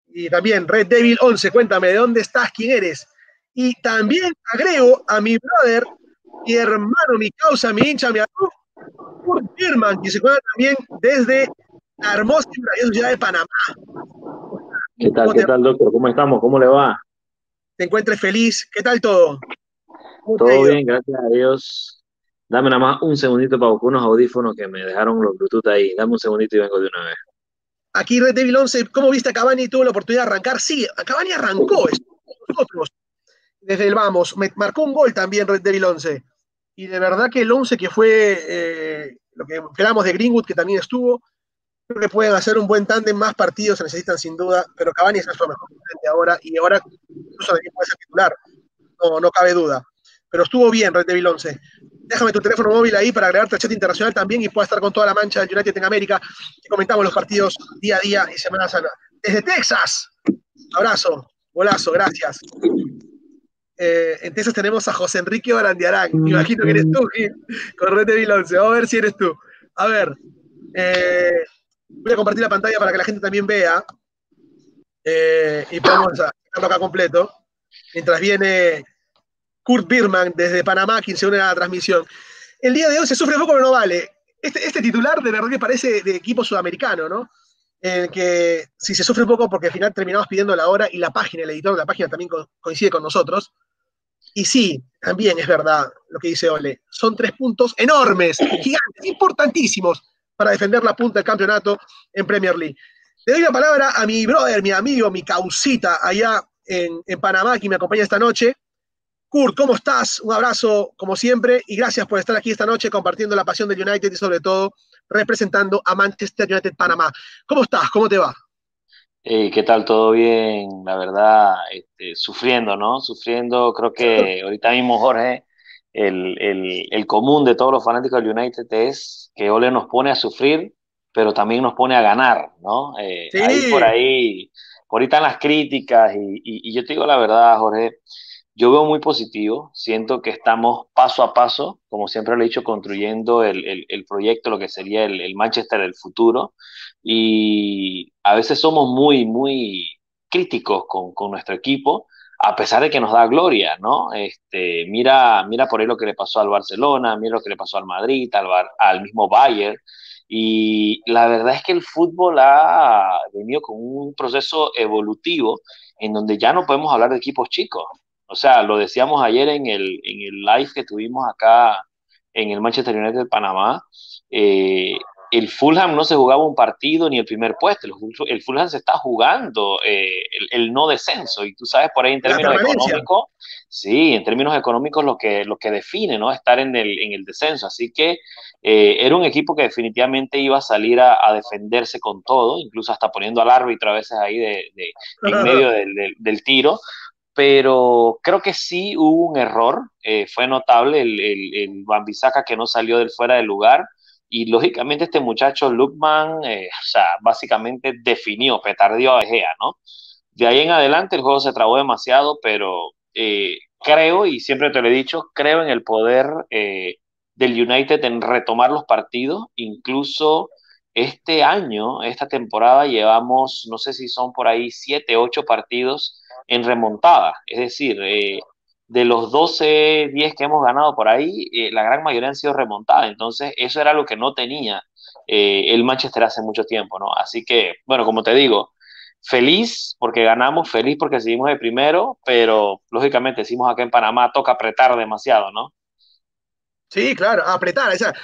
Y también Red Devil 11, cuéntame, ¿de dónde estás? ¿Quién eres? Y también agrego a mi brother, mi hermano, mi causa, mi hincha, mi amigo, Kurt Birman, que se encuentra también desde la hermosa ciudad de Panamá. ¿Qué tal, qué tal, doctor? ¿Cómo estamos? ¿Cómo le va? Te encuentres feliz. ¿Qué tal todo? Todo bien, gracias a Dios. Dame nada más un segundito para buscar unos audífonos que me dejaron los Bluetooth ahí. Dame un segundito y vengo de una vez. aquí Red Devil 11, ¿cómo viste a Cavani? ¿Tuvo la oportunidad de arrancar? Sí, Cavani arrancó nosotros. Desde el vamos, me marcó un gol también Red Devil 11. Y de verdad que el 11 que fue eh, lo que esperamos de Greenwood, que también estuvo, creo que pueden hacer un buen tándem, más partidos se necesitan sin duda, pero Cavani es nuestro mejor de ahora y ahora incluso de puede ser titular, no, no cabe duda. Pero estuvo bien Red Devil 11. Déjame tu teléfono móvil ahí para agregarte al chat internacional también y pueda estar con toda la mancha del United en América y comentamos los partidos día a día y semana a semana. Desde Texas, abrazo, golazo, gracias. Eh, en Texas tenemos a José Enrique Barandiarán. Imagino que eres tú, con Red Devil 11. Vamos a ver si eres tú. A ver, eh, Voy a compartir la pantalla para que la gente también vea. Eh, y podemos sacarlo acá completo. Mientras viene Kurt Birman desde Panamá, quien se une a la transmisión. El día de hoy se sufre poco, pero no vale. Este, este, titular de verdad que parece de equipo sudamericano, ¿no? En que si se sufre un poco porque al final terminamos pidiendo la hora y la página, el editor de la página también coincide con nosotros. Y sí, también es verdad lo que dice Ole. Son tres puntos enormes, gigantes, importantísimos para defender la punta del campeonato en Premier League. Le doy la palabra a mi brother, mi amigo, mi causita allá en, Panamá, que me acompaña esta noche. Kurt, ¿cómo estás? Un abrazo como siempre y gracias por estar aquí esta noche compartiendo la pasión del United y sobre todo representando a Manchester United Panamá. ¿Cómo estás? ¿Cómo te va? ¿Qué tal? ¿Todo bien? La verdad, este, sufriendo, ¿no? Sufriendo, creo que ahorita mismo Jorge el, común de todos los fanáticos del United es que Ole nos pone a sufrir, pero también nos pone a ganar, ¿no? Eh, ahí por ahí, por ahí están las críticas y, yo te digo la verdad, Jorge, yo veo muy positivo, siento que estamos paso a paso, como siempre lo he dicho, construyendo el, proyecto, lo que sería el, Manchester del futuro, y a veces somos muy, muy críticos con, con nuestro equipo, a pesar de que nos da gloria, ¿no? Este, mira, mira por ahí lo que le pasó al Barcelona, mira lo que le pasó al Madrid, al, al mismo Bayern, y la verdad es que el fútbol ha venido con un proceso evolutivo en donde ya no podemos hablar de equipos chicos. O sea, lo decíamos ayer en el, en el live que tuvimos acá en el Manchester United de Panamá. Eh, el Fulham no se jugaba un partido ni el primer puesto, el, Fulham se está jugando eh, el, no descenso y tú sabes por ahí en términos económicos, sí, en términos económicos lo que, lo que define, ¿no? Estar en el, en el descenso, así que eh, era un equipo que definitivamente iba a salir a, defenderse con todo, incluso hasta poniendo al árbitro a veces ahí de, en medio del, tiro, pero creo que sí hubo un error, eh, fue notable el, el, el Bambisaka que no salió del fuera del lugar, y lógicamente este muchacho, Lukman, eh, o sea, básicamente definió, petardió a Egea, ¿no? De ahí en adelante el juego se trabó demasiado, pero eh, creo, y siempre te lo he dicho, creo en el poder eh, del United en retomar los partidos, incluso este año, esta temporada, llevamos, no sé si son por ahí siete, ocho partidos en remontada, es decir, de los 12, 10 que hemos ganado por ahí, eh, la gran mayoría han sido remontadas. Entonces, eso era lo que no tenía eh, el Manchester hace mucho tiempo, ¿no? Así que, bueno, como te digo, feliz porque ganamos, feliz porque seguimos de primero, pero lógicamente decimos acá en Panamá, toca apretar demasiado, ¿no? Sí, claro, apretar. O sea,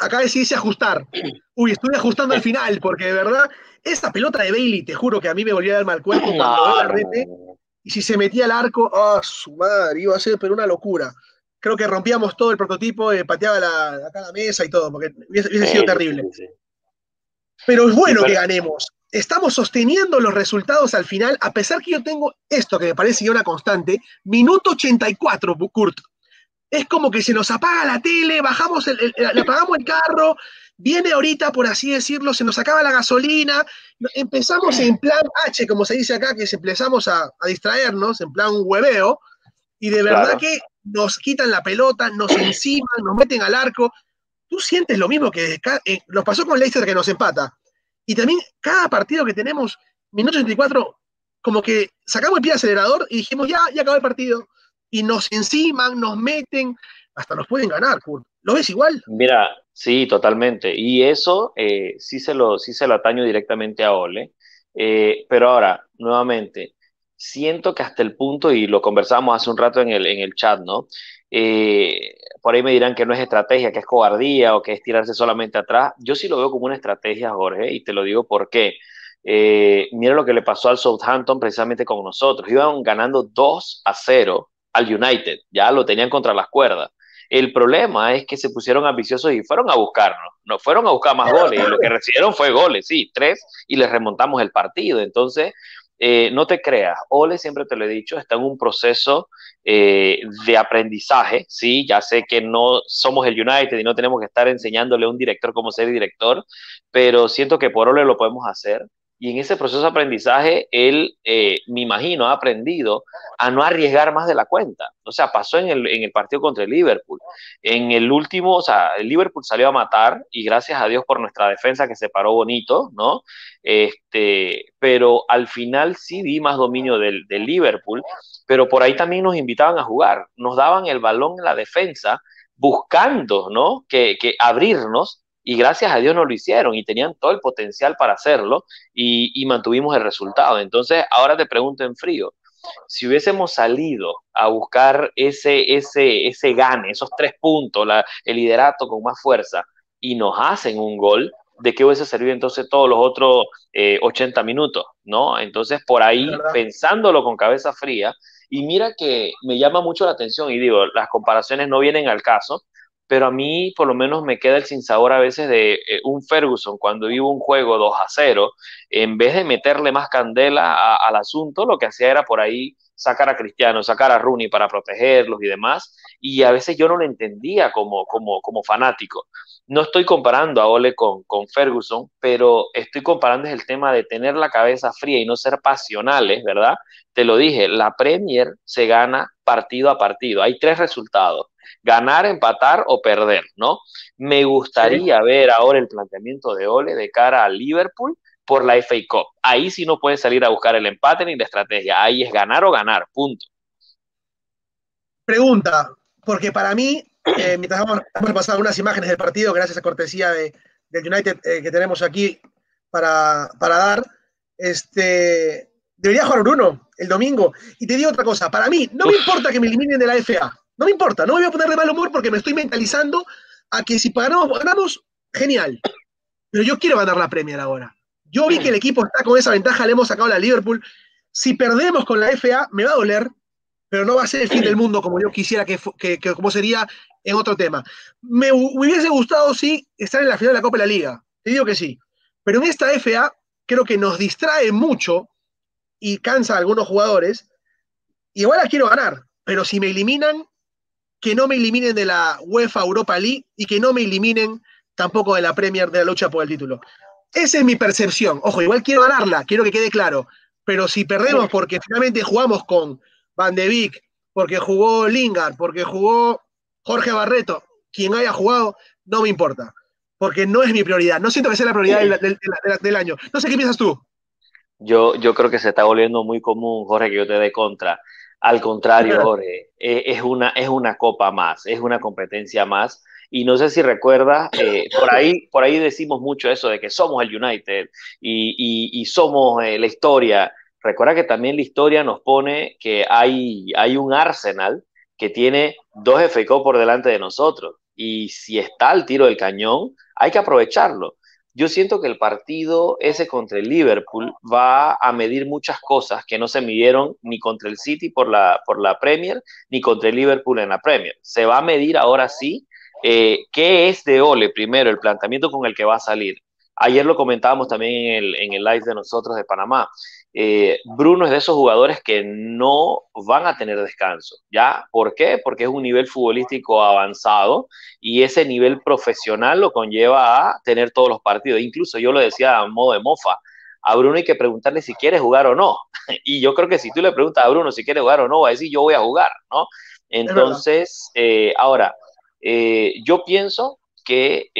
acá decís ajustar. Uy, estoy ajustando al final, porque de verdad, esa pelota de Bailey, te juro que a mí me volvía a dar mal cuerpo cuando la rete. Y si se metía al arco, ¡ah, su madre! Iba a ser pero una locura. Creo que rompíamos todo el prototipo, eh, pateaba la, acá la mesa y todo, porque hubiese, sido terrible. Pero es bueno que ganemos. Estamos sosteniendo los resultados al final, a pesar que yo tengo esto que me parece ya una constante, minuto 84, Kurt. Es como que se nos apaga la tele, bajamos el, le apagamos el carro, Viene ahorita, por así decirlo, se nos acaba la gasolina, empezamos en plan H, como se dice acá, que empezamos a, distraernos, en plan hueveo, y de verdad que nos quitan la pelota, nos enciman, nos meten al arco. Tú sientes lo mismo que eh, nos pasó con Leicester que nos empata. Y también cada partido que tenemos, minuto 84, como que sacamos el pie acelerador y dijimos, ya, ya acabó el partido. Y nos enciman, nos meten, hasta nos pueden ganar. ¿Lo ves igual? Mira, sí, totalmente. Y eso eh, sí, se lo, sí se lo ataño directamente a Ole. Eh, pero ahora, nuevamente, siento que hasta el punto, y lo conversamos hace un rato en el, en el chat, ¿no? Eh, por ahí me dirán que no es estrategia, que es cobardía o que es tirarse solamente atrás. Yo sí lo veo como una estrategia, Jorge, y te lo digo por qué. Eh, mira lo que le pasó al Southampton precisamente con nosotros. Iban ganando 2 a 0 al United, ya lo tenían contra las cuerdas. El problema es que se pusieron ambiciosos y fueron a buscarnos, no fueron a buscar más goles y lo que recibieron fue goles, sí, tres y les remontamos el partido. Entonces, eh, no te creas, Ole, siempre te lo he dicho, está en un proceso eh, de aprendizaje, sí, ya sé que no somos el United y no tenemos que estar enseñándole a un director cómo ser director, pero siento que por Ole lo podemos hacer y en ese proceso de aprendizaje, él, eh, me imagino, ha aprendido a no arriesgar más de la cuenta. O sea, pasó en el, partido contra el Liverpool. En el último, o sea, el Liverpool salió a matar y gracias a Dios por nuestra defensa que se paró bonito, ¿no? Este, pero al final sí vi más dominio del, Liverpool, pero por ahí también nos invitaban a jugar. Nos daban el balón en la defensa buscando, ¿no? Que abrirnos y gracias a Dios no lo hicieron y tenían todo el potencial para hacerlo y, mantuvimos el resultado. Entonces, ahora te pregunto en frío, si hubiésemos salido a buscar ese, ese, ese gane, esos tres puntos, el liderato con más fuerza, y nos hacen un gol, ¿de qué hubiese servido entonces todos los otros 80 eh, minutos? ¿no? Entonces, por ahí, pensándolo con cabeza fría, y mira que me llama mucho la atención, y digo, las comparaciones no vienen al caso, pero a mí por lo menos me queda el sinsabor a veces de eh, un Ferguson cuando iba un juego 2 a 0, en vez de meterle más candela al asunto, lo que hacía era por ahí sacar a Cristiano, sacar a Rooney para protegerlos y demás, y a veces yo no lo entendía como, como, como fanático. No estoy comparando a Ole con, con Ferguson, pero estoy comparando el tema de tener la cabeza fría y no ser pasionales, ¿verdad? Te lo dije, la Premier se gana partido a partido, hay tres resultados ganar, empatar o perder, ¿no? Me gustaría ver ahora el planteamiento de Ole de cara a Liverpool por la FA Cup. Ahí sí no puede salir a buscar el empate ni la estrategia, ahí es ganar o ganar, punto. Pregunta, porque para mí, eh, mientras hemos, pasado unas imágenes del partido, gracias a cortesía de, del United eh, que tenemos aquí para, para dar, este, debería jugar Bruno el domingo. Y te digo otra cosa, para mí, no me importa que me eliminen de la FA. No me importa, no me voy a poner de mal humor porque me estoy mentalizando a que si ganamos, ganamos, genial. Pero yo quiero ganar la Premier ahora. Yo vi que el equipo está con esa ventaja, le hemos sacado a la Liverpool. Si perdemos con la FA, me va a doler, pero no va a ser el fin del mundo como yo quisiera que, como sería en otro tema. Me, hubiese gustado, sí, estar en la final de la Copa de la Liga. Te digo que sí. Pero en esta FA creo que nos distrae mucho y cansa a algunos jugadores. Y igual la quiero ganar, pero si me eliminan, que no me eliminen de la UEFA Europa League y que no me eliminen tampoco de la Premier de la lucha por el título. Esa es mi percepción. Ojo, igual quiero ganarla, quiero que quede claro. Pero si perdemos porque finalmente jugamos con Van de Beek, porque jugó Lingard, porque jugó Jorge Barreto, quien haya jugado, no me importa. Porque no es mi prioridad. No siento que sea la prioridad del, año. No sé qué piensas tú. Yo, yo creo que se está volviendo muy común, Jorge, que yo te dé contra. Al contrario, Jorge, e, es, una, es una copa más, es una competencia más. Y no sé si recuerdas, eh, por, ahí, por ahí decimos mucho eso de que somos el United y, somos eh, la historia. Recuerda que también la historia nos pone que hay, hay un Arsenal que tiene dos FK por delante de nosotros. Y si está al tiro del cañón, hay que aprovecharlo yo siento que el partido ese contra el Liverpool va a medir muchas cosas que no se midieron ni contra el City por la, por la Premier, ni contra el Liverpool en la Premier. Se va a medir ahora sí eh, qué es de Ole primero, el planteamiento con el que va a salir. Ayer lo comentábamos también en el, en el live de nosotros de Panamá. Eh, Bruno es de esos jugadores que no van a tener descanso. ¿Ya? ¿Por qué? Porque es un nivel futbolístico avanzado y ese nivel profesional lo conlleva a tener todos los partidos. Incluso yo lo decía a modo de mofa. A Bruno hay que preguntarle si quiere jugar o no. Y yo creo que si tú le preguntas a Bruno si quiere jugar o no, va a decir yo voy a jugar, ¿no? Entonces, eh, ahora, eh, yo pienso que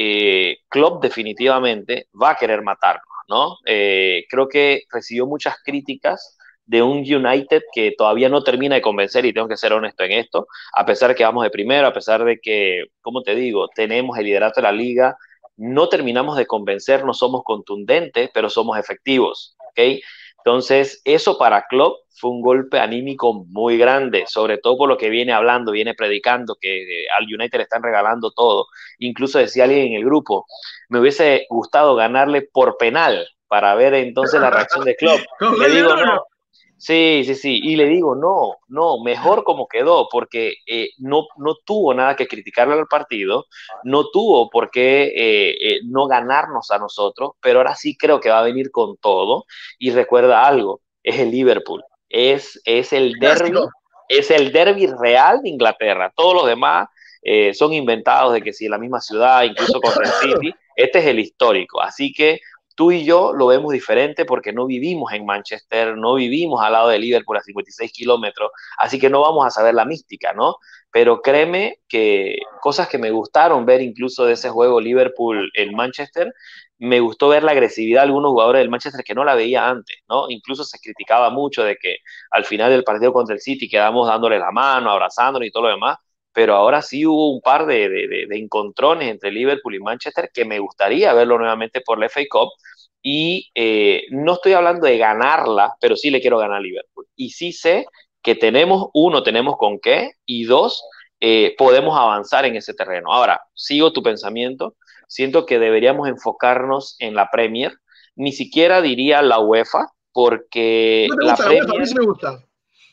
Klopp definitivamente va a querer matarlo ¿no? Eh, creo que recibió muchas críticas de un United que todavía no termina de convencer, y tengo que ser honesto en esto, a pesar de que vamos de primero, a pesar de que, como te digo, tenemos el liderato de la liga, no terminamos de convencer, no somos contundentes, pero somos efectivos, ¿ok? Entonces, eso para Klopp fue un golpe anímico muy grande, sobre todo por lo que viene hablando, viene predicando, que eh, al United le están regalando todo. Incluso decía alguien en el grupo, me hubiese gustado ganarle por penal para ver entonces la reacción de Klopp. Le digo, no, Sí, sí, sí. Y le digo, no, no, mejor como quedó, porque eh, no, no tuvo nada que criticarle al partido, no tuvo por qué eh, eh, no ganarnos a nosotros, pero ahora sí creo que va a venir con todo. Y recuerda algo, es el Liverpool, es, es el derby, es el derby real de Inglaterra. Todos los demás son inventados de que si en la misma ciudad, incluso contra el City, este es el histórico. Así que Tú y yo lo vemos diferente porque no vivimos en Manchester, no vivimos al lado de Liverpool a 56 kilómetros, así que no vamos a saber la mística, ¿no? Pero créeme que cosas que me gustaron ver incluso de ese juego Liverpool en Manchester, me gustó ver la agresividad de algunos jugadores del Manchester que no la veía antes, ¿no? Incluso se criticaba mucho de que al final del partido contra el City quedamos dándole la mano, abrazándonos y todo lo demás, pero ahora sí hubo un par de, de, encontrones entre Liverpool y Manchester que me gustaría verlo nuevamente por la FA Cup. Y eh, no estoy hablando de ganarla, pero sí le quiero ganar a Liverpool. Y sí sé que tenemos, uno, tenemos con qué, y dos, eh, podemos avanzar en ese terreno. Ahora, sigo tu pensamiento, siento que deberíamos enfocarnos en la Premier, ni siquiera diría la UEFA, porque la Premier... a mí sí me gusta.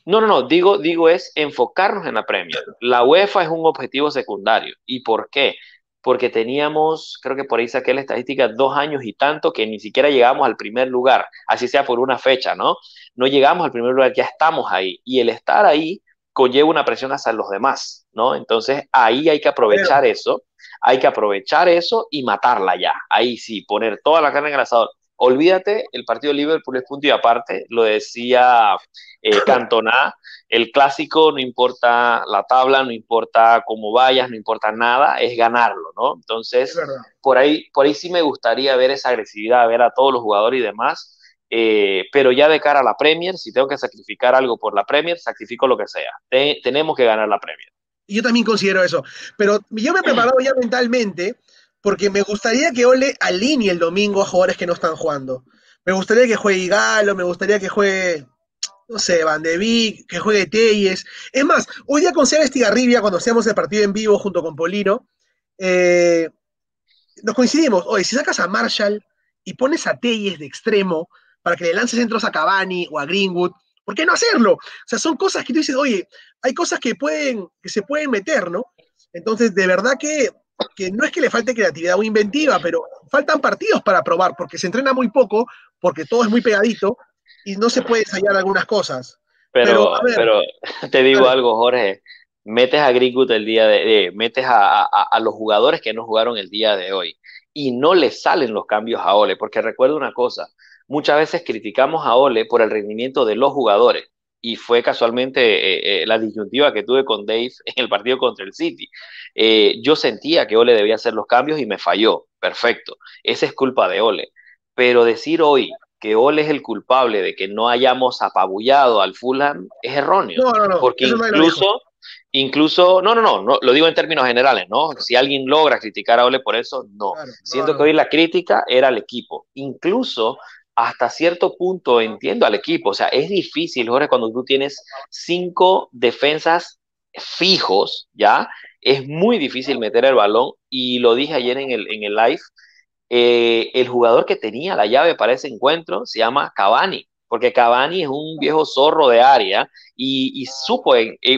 No, no, no, digo, digo es enfocarnos en la Premier. La UEFA es un objetivo secundario. ¿Y por qué? Porque teníamos, creo que por ahí saqué la estadística, dos años y tanto que ni siquiera llegamos al primer lugar, así sea por una fecha, ¿no? No llegamos al primer lugar, ya estamos ahí. Y el estar ahí conlleva una presión hacia los demás, ¿no? Entonces ahí hay que aprovechar eso, hay que aprovechar eso y matarla ya. Ahí sí, poner toda la carne en el asador. Olvídate, el partido de Liverpool es punto y aparte, lo decía eh, Cantona, el clásico no importa la tabla, no importa cómo vayas, no importa nada, es ganarlo, ¿no? Entonces, por ahí, por ahí sí me gustaría ver esa agresividad, ver a todos los jugadores y demás, eh, pero ya de cara a la Premier, si tengo que sacrificar algo por la Premier, sacrifico lo que sea. tenemos que ganar la Premier. Yo también considero eso, pero yo me he preparado ya mentalmente porque me gustaría que Ole alinee el domingo a jugadores que no están jugando. Me gustaría que juegue Galo, me gustaría que juegue, no sé, Van de Beek, que juegue Telles. Es más, hoy día con Seba Estigarribia, cuando hacíamos el partido en vivo junto con Polino, eh, nos coincidimos. Oye, si sacas a Marshall y pones a Telles de extremo para que le lances centros a Cavani o a Greenwood, ¿por qué no hacerlo? O sea, son cosas que tú dices, oye, hay cosas que, pueden, que se pueden meter, ¿no? Entonces, de verdad que que no es que le falte creatividad o inventiva, pero faltan partidos para probar, porque se entrena muy poco, porque todo es muy pegadito y no se puede ensayar algunas cosas. Pero, pero, te digo algo, Jorge, metes a Greenwood el día de, metes a, a, los jugadores que no jugaron el día de hoy y no le salen los cambios a Ole, porque recuerda una cosa, muchas veces criticamos a Ole por el rendimiento de los jugadores, y fue casualmente eh, eh, la disyuntiva que tuve con Dave en el partido contra el City. Eh, yo sentía que Ole debía hacer los cambios y me falló. Perfecto. Esa es culpa de Ole. Pero decir hoy que Ole es el culpable de que no hayamos apabullado al Fulham es erróneo. No, no, no, porque incluso, incluso, no, no, no, no, lo digo en términos generales, ¿no? Si alguien logra criticar a Ole por eso, no. Siento que hoy la crítica era al equipo. Incluso hasta cierto punto entiendo al equipo. O sea, es difícil, Jorge, cuando tú tienes cinco defensas fijos, ¿ya? Es muy difícil meter el balón y lo dije ayer en el, en el live. Eh, el jugador que tenía la llave para ese encuentro se llama Cavani, porque Cavani es un viejo zorro de área y, supo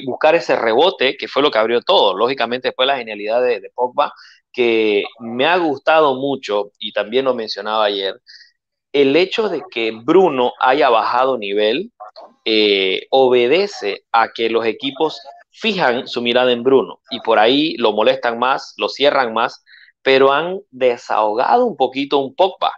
buscar ese rebote que fue lo que abrió todo. Lógicamente, después la genialidad de, de Pogba, que me ha gustado mucho y también lo mencionaba ayer, el hecho de que Bruno haya bajado nivel eh, obedece a que los equipos fijan su mirada en Bruno y por ahí lo molestan más, lo cierran más, pero han desahogado un poquito un Pogba,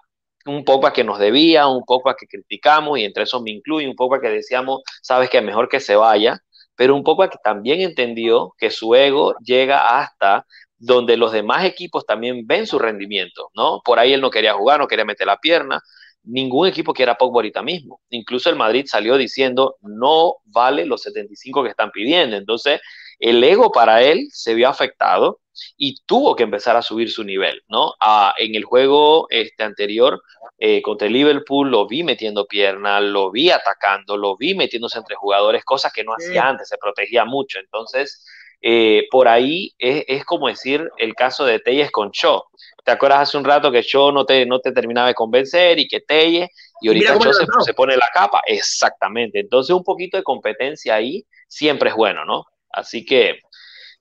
un Pogba que nos debía, un Pogba que criticamos y entre esos me incluye un Pogba que decíamos, sabes que es mejor que se vaya, pero un Pogba que también entendió que su ego llega hasta donde los demás equipos también ven su rendimiento, ¿no? Por ahí él no quería jugar, no quería meter la pierna, ningún equipo quiera Pogba ahorita mismo. Incluso el Madrid salió diciendo no vale los 75 que están pidiendo. Entonces, el ego para él se vio afectado y tuvo que empezar a subir su nivel, ¿no? en el juego este, anterior eh, contra el Liverpool lo vi metiendo pierna, lo vi atacando, lo vi metiéndose entre jugadores, cosas que no hacía antes, se protegía mucho. Entonces, eh, por ahí es, como decir el caso de Telles con Cho. ¿Te acuerdas hace un rato que Cho no te, no te terminaba de convencer y que Telles, y ahorita Cho se, se, pone la capa? Exactamente. Entonces un poquito de competencia ahí siempre es bueno, ¿no? Así que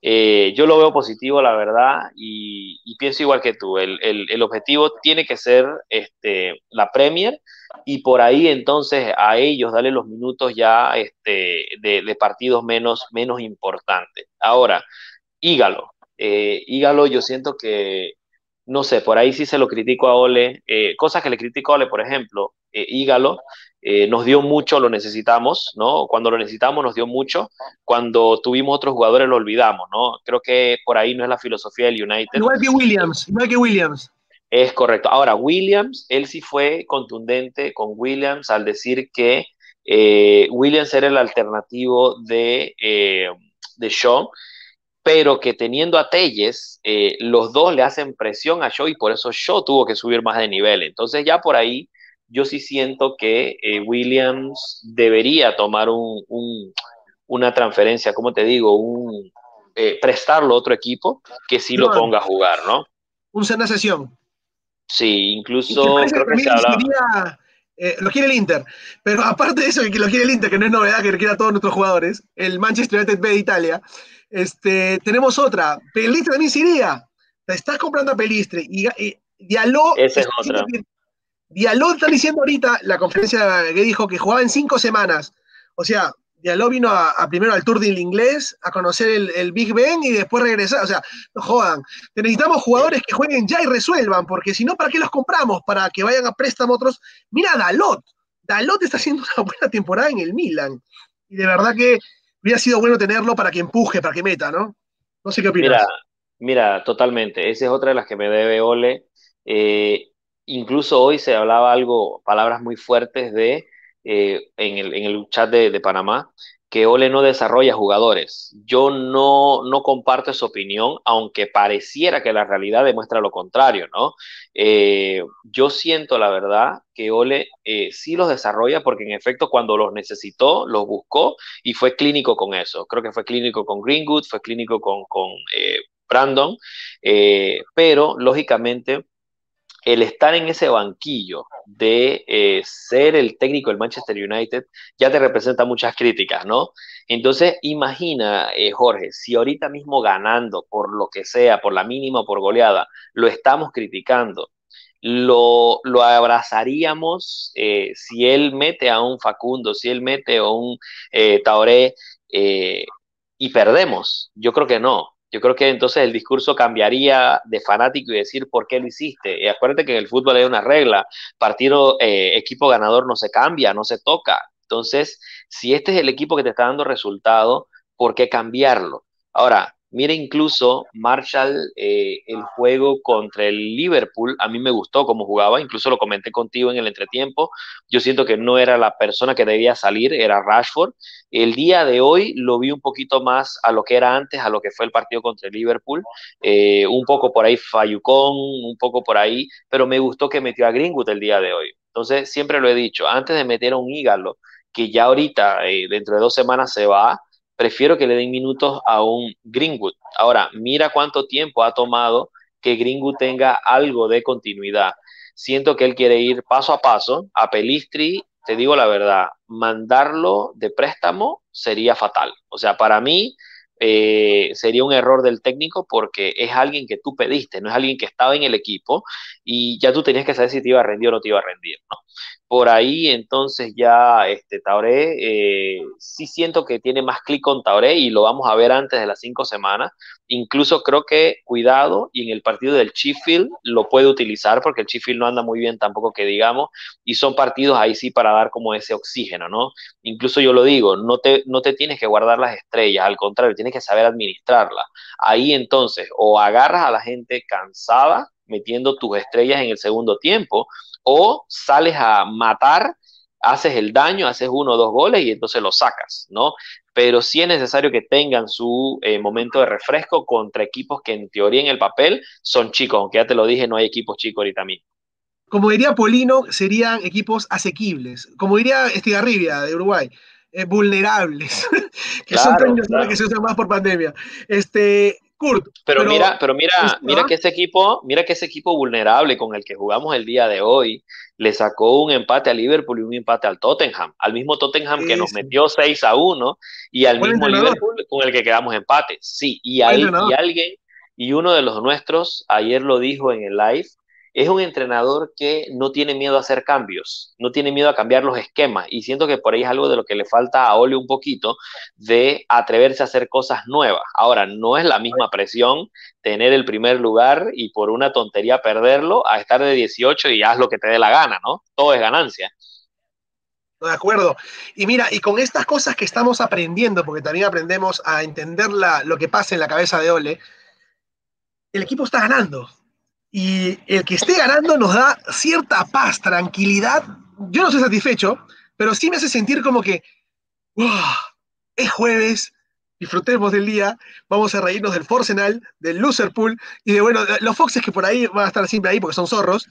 eh, yo lo veo positivo, la verdad, y, pienso igual que tú. El, el, objetivo tiene que ser este, la Premier y por ahí entonces a ellos darle los minutos ya este, de, partidos menos, menos importantes. Ahora, Ígalo. Eh, Ígalo yo siento que, no sé, por ahí sí se lo critico a Ole. Eh, cosas que le critico a Ole, por ejemplo, eh, Ígalo eh, nos dio mucho, lo necesitamos, ¿no? Cuando lo necesitamos nos dio mucho, cuando tuvimos otros jugadores lo olvidamos, ¿no? Creo que por ahí no es la filosofía del United. Igual que Williams, igual que Williams. Es correcto. Ahora, Williams, él sí fue contundente con Williams al decir que eh, Williams era el alternativo de, eh, de Shaw, pero que teniendo a Telles, los dos le hacen presión a Shaw y por eso Shaw tuvo que subir más de nivel. Entonces ya por ahí yo sí siento que eh, Williams debería tomar una transferencia, como te digo, un, eh, prestarlo a otro equipo que sí lo ponga a jugar, ¿no? Un cena sesión. Sí, incluso creo que se eh, lo quiere el Inter, pero aparte de eso, que lo quiere el Inter, que no es novedad, que quiere a todos nuestros jugadores, el Manchester United B de Italia, este, tenemos otra, Pelistri también se iría, estás comprando a Pelistri y, y Diallo Esa es otra. Diallo está diciendo ahorita, la conferencia que dijo que jugaba en cinco semanas. O sea, Diallo vino a, primero al Tour del Inglés, a conocer el, Big Ben y después regresar. O sea, no jodan. Necesitamos jugadores que jueguen ya y resuelvan, porque si no, ¿para qué los compramos? Para que vayan a préstamo otros. Mira, Dalot. Dalot está haciendo una buena temporada en el Milan. Y de verdad que hubiera sido bueno tenerlo para que empuje, para que meta, ¿no? No sé qué opinas. Mira, mira, totalmente. Esa es otra de las que me debe Ole. Eh, Incluso hoy se hablaba algo, palabras muy fuertes de, eh, en, el, en, el, chat de, de, Panamá, que Ole no desarrolla jugadores. Yo no, no comparto esa opinión, aunque pareciera que la realidad demuestra lo contrario, ¿no? Eh, yo siento, la verdad, que Ole eh, sí los desarrolla porque en efecto cuando los necesitó, los buscó y fue clínico con eso. Creo que fue clínico con Greenwood, fue clínico con, con Brandon, pero lógicamente el estar en ese banquillo de eh, ser el técnico del Manchester United ya te representa muchas críticas, ¿no? Entonces, imagina, eh, Jorge, si ahorita mismo ganando por lo que sea, por la mínima o por goleada, lo estamos criticando, lo, lo abrazaríamos eh, si él mete a un Facundo, si él mete a un Taoré y perdemos. Yo creo que no. Yo creo que entonces el discurso cambiaría de fanático y decir por qué lo hiciste. Y acuérdate que en el fútbol hay una regla, partido, eh, equipo ganador no se cambia, no se toca. Entonces, si este es el equipo que te está dando resultado, ¿por qué cambiarlo? Ahora, Mira, incluso Marshall, eh, el juego contra el Liverpool, a mí me gustó cómo jugaba, incluso lo comenté contigo en el entretiempo. Yo siento que no era la persona que debía salir, era Rashford. El día de hoy lo vi un poquito más a lo que era antes, a lo que fue el partido contra el Liverpool. Eh, un poco por ahí Fayucón, un poco por ahí, pero me gustó que metió a Greenwood el día de hoy. Entonces, siempre lo he dicho, antes de meter a un hígado, que ya ahorita, eh, dentro de dos semanas se va, prefiero que le den minutos a un Greenwood. Ahora, mira cuánto tiempo ha tomado que Greenwood tenga algo de continuidad. Siento que él quiere ir paso a paso. A Pelistri, te digo la verdad, mandarlo de préstamo sería fatal. O sea, para mí eh, sería un error del técnico porque es alguien que tú pediste, no es alguien que estaba en el equipo y ya tú tenías que saber si te iba a rendir o no te iba a rendir. ¿no? Por ahí entonces ya este, Tauré, eh, sí siento que tiene más clic con Tauré y lo vamos a ver antes de las cinco semanas. Incluso creo que cuidado y en el partido del Sheffield lo puede utilizar porque el Sheffield no anda muy bien tampoco que digamos y son partidos ahí sí para dar como ese oxígeno, ¿no? Incluso yo lo digo, no te, no te tienes que guardar las estrellas, al contrario, tienes que saber administrarlas. Ahí entonces o agarras a la gente cansada metiendo tus estrellas en el segundo tiempo o sales a matar, haces el daño, haces uno o dos goles y entonces lo sacas, ¿no? Pero sí es necesario que tengan su eh, momento de refresco contra equipos que en teoría en el papel son chicos, aunque ya te lo dije, no hay equipos chicos ahorita mismo. Como diría Polino, serían equipos asequibles. Como diría Estigarribia de Uruguay, eh, vulnerables, que son términos que se usan más por pandemia. Este, Kurt. Pero, mira, pero mira, mira que ese equipo, mira que ese equipo vulnerable con el que jugamos el día de hoy le sacó un empate a Liverpool y un empate al Tottenham, al mismo Tottenham que nos metió 6 a 1 y al mismo Liverpool con el que quedamos empate. Sí, y, y alguien y uno de los nuestros ayer lo dijo en el live, es un entrenador que no tiene miedo a hacer cambios, no tiene miedo a cambiar los esquemas y siento que por ahí es algo de lo que le falta a Ole un poquito de atreverse a hacer cosas nuevas. Ahora, no es la misma presión tener el primer lugar y por una tontería perderlo a estar de 18 y haz lo que te dé la gana, ¿no? Todo es ganancia. De acuerdo. Y mira, y con estas cosas que estamos aprendiendo, porque también aprendemos a entender lo que pasa en la cabeza de Ole, el equipo está ganando. Y el que esté ganando nos da cierta paz, tranquilidad. Yo no estoy satisfecho, pero sí me hace sentir como que es jueves, disfrutemos del día, vamos a reírnos del Forcenal, del Loserpool y de, bueno, los Foxes que por ahí van a estar siempre ahí porque son zorros.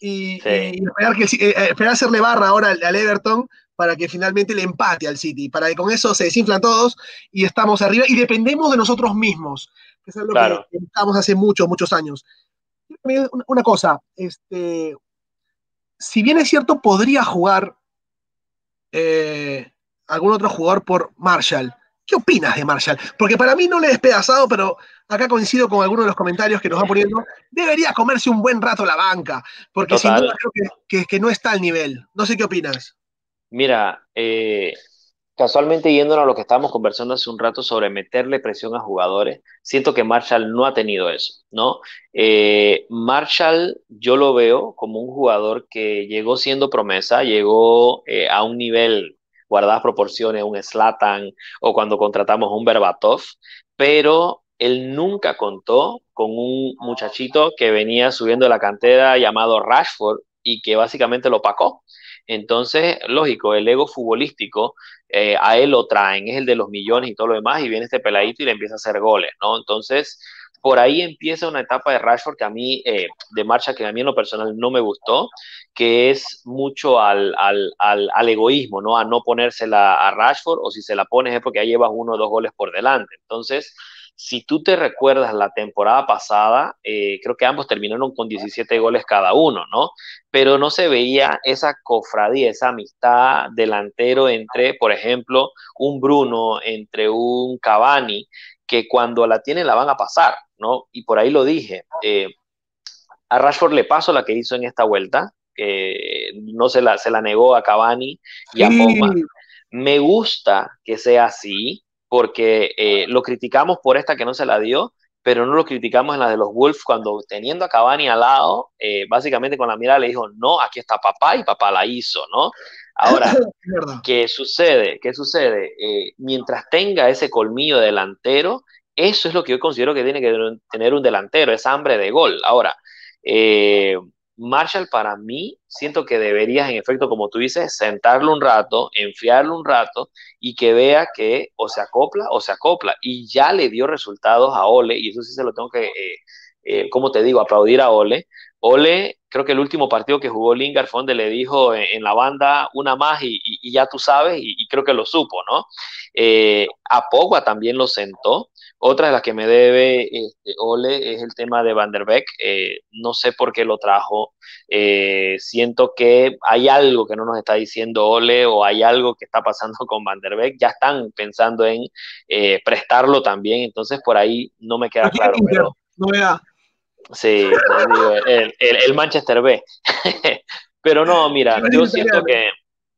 Y, esperar, que, eh, esperar hacerle barra ahora al, Everton para que finalmente le empate al City, para que con eso se desinflan todos y estamos arriba y dependemos de nosotros mismos, que es algo que estamos hace muchos, muchos años una cosa, este, si bien es cierto, podría jugar eh, algún otro jugador por Marshall. ¿Qué opinas de Marshall? Porque para mí no le he despedazado, pero acá coincido con algunos de los comentarios que nos van poniendo. Debería comerse un buen rato la banca, porque sin duda creo que, no está al nivel. No sé qué opinas. Mira, eh, Casualmente yéndonos a lo que estábamos conversando hace un rato sobre meterle presión a jugadores, siento que Marshall no ha tenido eso, ¿no? Eh, Marshall yo lo veo como un jugador que llegó siendo promesa, llegó eh, a un nivel guardadas proporciones, un Slatan o cuando contratamos un Berbatov, pero él nunca contó con un muchachito que venía subiendo la cantera llamado Rashford y que básicamente lo pacó. Entonces, lógico, el ego futbolístico eh, a él lo traen, es el de los millones y todo lo demás, y viene este peladito y le empieza a hacer goles, ¿no? Entonces, por ahí empieza una etapa de Rashford que a mí, eh, de marcha que a mí en lo personal no me gustó, que es mucho al, al, al, egoísmo, ¿no? A no ponérsela a Rashford, o si se la pones es porque ya llevas uno o dos goles por delante. Entonces, si tú te recuerdas la temporada pasada, eh, creo que ambos terminaron con 17 goles cada uno, ¿no? Pero no se veía esa cofradía, esa amistad delantero entre, por ejemplo, un Bruno, entre un Cavani, que cuando la tienen la van a pasar, ¿no? Y por ahí lo dije. Eh, a Rashford le paso la que hizo en esta vuelta, que no se la, se la negó a Cavani y a Pogba. Me gusta que sea así, porque eh, lo criticamos por esta que no se la dio, pero no lo criticamos en la de los Wolves cuando teniendo a Cavani al lado, eh, básicamente con la mirada le dijo, no, aquí está papá y papá la hizo, ¿no? Ahora, ¿qué sucede? ¿Qué sucede? Eh, mientras tenga ese colmillo delantero, eso es lo que yo considero que tiene que tener un delantero, esa hambre de gol. Ahora, Marshall para mí siento que deberías, en efecto, como tú dices, sentarlo un rato, enfriarlo un rato y que vea que o se acopla o se acopla. Y ya le dio resultados a Ole, y eso sí se lo tengo que, eh, eh, como te digo, aplaudir a Ole. Ole, creo que el último partido que jugó Lingard fue donde le dijo en, la banda una más y, ya tú sabes, y, creo que lo supo, ¿no? Eh, a Pogba también lo sentó. Otra de las que me debe este, Ole es el tema de Van der Beek. Eh, no sé por qué lo trajo. Eh, siento que hay algo que no nos está diciendo Ole o hay algo que está pasando con Van der Beek. Ya están pensando en eh, prestarlo también. Entonces por ahí no me queda claro. Pero, no Sí, el, el Manchester B. pero no, mira, yo siento que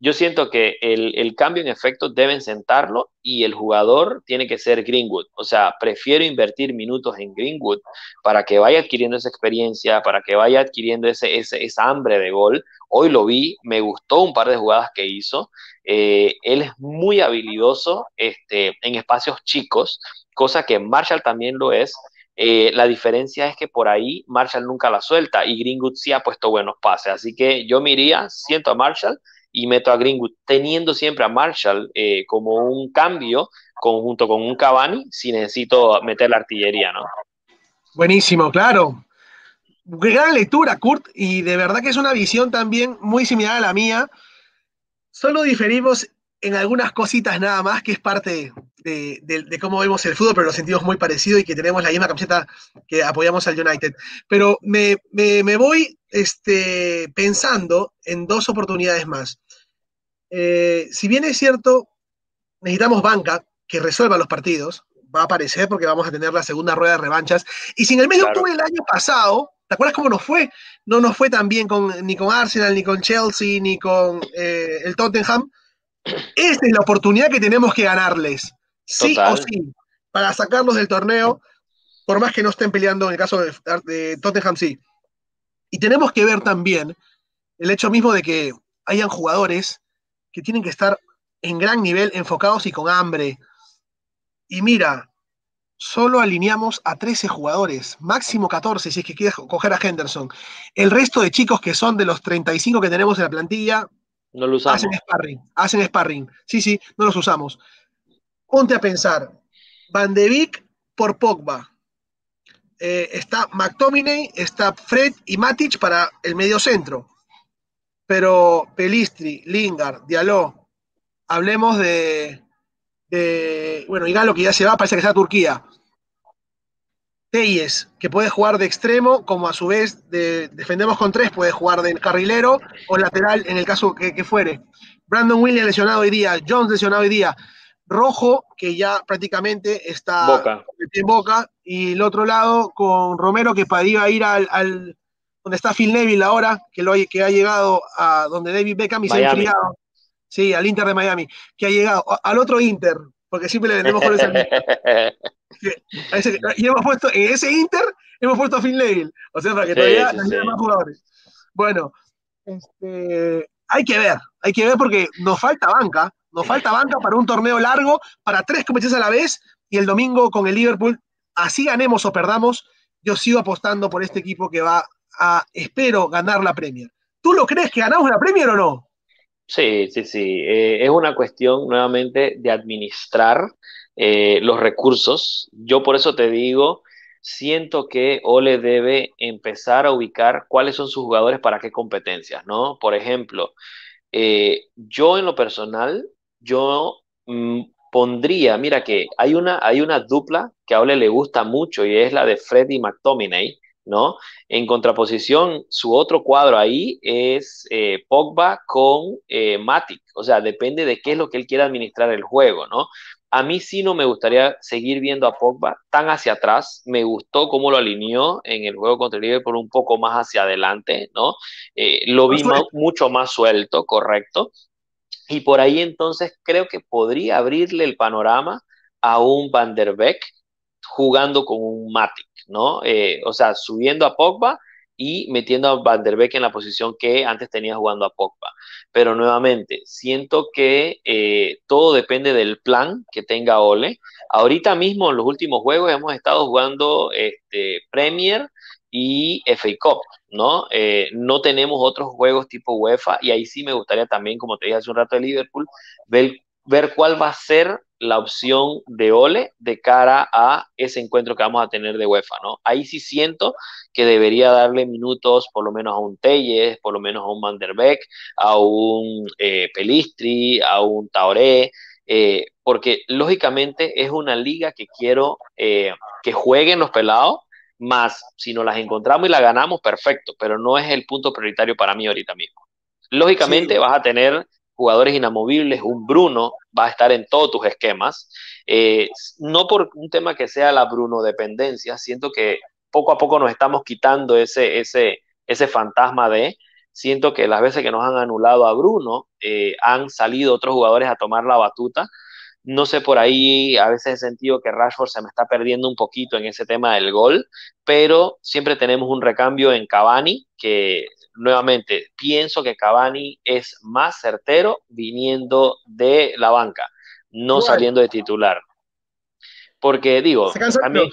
yo siento que el, cambio en efecto deben sentarlo y el jugador tiene que ser Greenwood. O sea, prefiero invertir minutos en Greenwood para que vaya adquiriendo esa experiencia, para que vaya adquiriendo ese, esa hambre de gol. Hoy lo vi, me gustó un par de jugadas que hizo. Eh, él es muy habilidoso este, en espacios chicos, cosa que Marshall también lo es. Eh, la diferencia es que por ahí Marshall nunca la suelta y Greenwood sí ha puesto buenos pases. Así que yo me iría, siento a Marshall y meto a Greenwood, teniendo siempre a Marshall eh, como un cambio conjunto con un Cavani si necesito meter la artillería, ¿no? Buenísimo, claro. Gran lectura, Kurt, y de verdad que es una visión también muy similar a la mía. Solo diferimos en algunas cositas nada más, que es parte de, cómo vemos el fútbol, pero lo sentimos muy parecido y que tenemos la misma camiseta que apoyamos al United. Pero me, voy este, pensando en dos oportunidades más. Eh, si bien es cierto, necesitamos banca que resuelva los partidos, va a aparecer porque vamos a tener la segunda rueda de revanchas. Y si en el mes de octubre del año pasado, ¿te acuerdas cómo nos fue? No nos fue tan bien con, ni con Arsenal, ni con Chelsea, ni con eh, el Tottenham. Esta es la oportunidad que tenemos que ganarles, sí o sí, para sacarlos del torneo, por más que no estén peleando en el caso de, Tottenham, sí. Y tenemos que ver también el hecho mismo de que hayan jugadores que tienen que estar en gran nivel, enfocados y con hambre. Y mira, solo alineamos a 13 jugadores, máximo 14 si es que quieres coger a Henderson. El resto de chicos que son de los 35 que tenemos en la plantilla, no lo usamos. Hacen sparring, hacen sparring. Sí, sí, no los usamos. Ponte a pensar. Van de Beek por Pogba. Eh, está McTominay, está Fred y Matic para el medio centro. Pero Pelistri, Lingard, Diallo, hablemos de, bueno, Galo que ya se va, parece que está a Turquía. Teyes, que puede jugar de extremo, como a su vez de, defendemos con tres, puede jugar de carrilero o lateral en el caso que, fuere. Brandon Williams lesionado hoy día, Jones lesionado hoy día, Rojo, que ya prácticamente está en boca, y el otro lado con Romero, que podría ir al, donde está Phil Neville ahora, que, lo, que ha llegado a donde David Beckham y se ha enfriado. Sí, al Inter de Miami, que ha llegado al otro Inter, porque siempre le vendemos por ese. y hemos puesto, en ese Inter, hemos puesto a Phil Neville. O sea, para que todavía sí, más jugadores. Bueno, este, hay que ver, hay que ver porque nos falta banca, nos falta banca para un torneo largo, para tres competencias a la vez, y el domingo con el Liverpool, así ganemos o perdamos, yo sigo apostando por este equipo que va a, espero, ganar la Premier. ¿Tú lo crees que ganamos la Premier o no? Sí, sí, sí. Eh, es una cuestión nuevamente de administrar eh, los recursos. Yo por eso te digo, siento que Ole debe empezar a ubicar cuáles son sus jugadores para qué competencias, ¿no? Por ejemplo, eh, yo en lo personal, yo mm, pondría, mira que hay una, hay una dupla que a Ole le gusta mucho y es la de Freddy McTominay, ¿no? En contraposición, su otro cuadro ahí es eh, Pogba con eh, Matic, o sea, depende de qué es lo que él quiera administrar el juego, ¿no? A mí sí no me gustaría seguir viendo a Pogba tan hacia atrás. Me gustó cómo lo alineó en el juego contra el Liverpool un poco más hacia adelante, ¿no? Eh, lo vi mucho más suelto, correcto. Y por ahí entonces creo que podría abrirle el panorama a un Van der Beek jugando con un Matic, ¿no? Eh, o sea, subiendo a Pogba y metiendo a Van der Beek en la posición que antes tenía jugando a Pogba. Pero nuevamente, siento que eh, todo depende del plan que tenga Ole. Ahorita mismo, en los últimos juegos, hemos estado jugando este, Premier y FA Cup, ¿no? Eh, no tenemos otros juegos tipo UEFA y ahí sí me gustaría también, como te dije hace un rato de Liverpool, ver, ver cuál va a ser la opción de Ole de cara a ese encuentro que vamos a tener de UEFA, ¿no? Ahí sí siento que debería darle minutos por lo menos a un Telles, por lo menos a un Van der Beek, a un eh, Pelistri, a un Taoré, eh, porque lógicamente es una liga que quiero eh, que jueguen los pelados, más si nos las encontramos y la ganamos, perfecto, pero no es el punto prioritario para mí ahorita mismo. Lógicamente vas a tener jugadores inamovibles, un Bruno va a estar en todos tus esquemas. Eh, no por un tema que sea la Bruno dependencia, siento que poco a poco nos estamos quitando ese, ese, ese fantasma de, siento que las veces que nos han anulado a Bruno, eh, han salido otros jugadores a tomar la batuta. No sé por ahí, a veces he sentido que Rashford se me está perdiendo un poquito en ese tema del gol, pero siempre tenemos un recambio en Cavani, que nuevamente, pienso que Cavani es más certero viniendo de la banca, no saliendo de titular. Porque digo, a mí,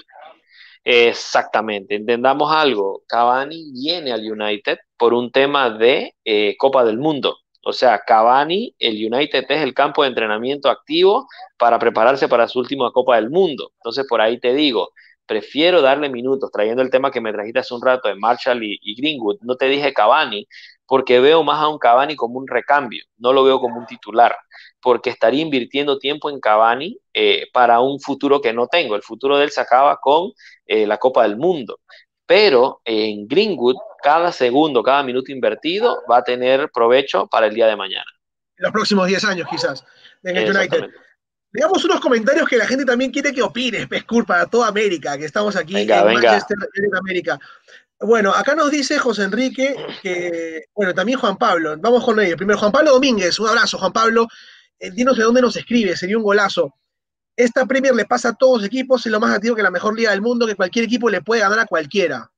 exactamente, entendamos algo, Cavani viene al United por un tema de eh, Copa del Mundo. O sea, Cavani, el United es el campo de entrenamiento activo para prepararse para su última Copa del Mundo. Entonces, por ahí te digo, prefiero darle minutos, trayendo el tema que me trajiste hace un rato de Marshall y, Greenwood. No te dije Cavani, porque veo más a un Cavani como un recambio, no lo veo como un titular. porque estaría invirtiendo tiempo en Cavani eh, para un futuro que no tengo. El futuro de él se acaba con eh, la Copa del Mundo. Pero en Greenwood, cada segundo, cada minuto invertido va a tener provecho para el día de mañana. Los próximos 10 años, quizás, en el United. Veamos unos comentarios que la gente también quiere que opines, Pescur, para toda América, que estamos aquí en Manchester, en América. Bueno, acá nos dice José Enrique que, bueno, también Juan Pablo, vamos con ellos. Primero, Juan Pablo Domínguez, un abrazo, Juan Pablo. Eh, dinos de dónde nos escribe, sería un golazo. Esta Premier le pasa a todos los equipos, es lo más activo que la mejor liga del mundo, que cualquier equipo le puede ganar a cualquiera.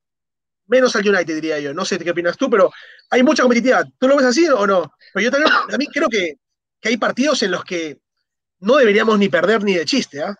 Menos al United, diría yo. No sé qué opinas tú, pero hay mucha competitividad. ¿Tú lo ves así o no? Pero yo también, creo que, hay partidos en los que no deberíamos ni perder ni de chiste, ¿ah?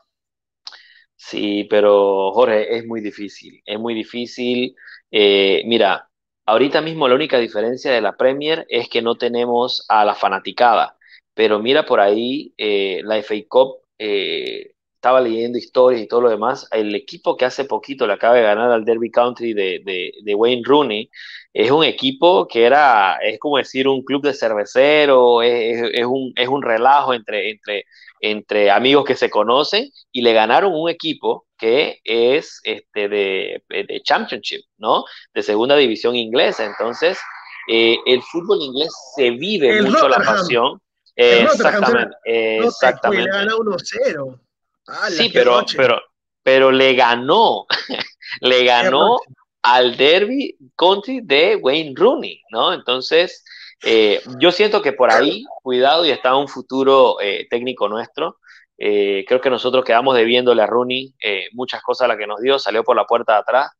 Sí, pero Jorge, es muy difícil. Es muy difícil. Eh, mira, ahorita mismo la única diferencia de la Premier es que no tenemos a la fanaticada, pero mira por ahí eh, la FA Cup, eh, estaba leyendo historias y todo lo demás, el equipo que hace poquito le acaba de ganar al Derby Country de, Wayne Rooney, es un equipo que era, es como decir, un club de cervecero, es, un, es un relajo entre, entre, entre amigos que se conocen y le ganaron un equipo que es este de, de Championship, ¿no? De segunda división inglesa. Entonces, eh, el fútbol inglés se vive mucho la pasión. Exactamente, exactamente. Le gana 1-0. Sí, pero, pero, pero le ganó, le ganó al Derby Country de Wayne Rooney, ¿no? Entonces, eh, yo siento que por ahí, cuidado, y está un futuro eh, técnico nuestro. Eh, creo que nosotros quedamos debiéndole a Rooney muchas cosas a las que nos dio, salió por la puerta de atrás.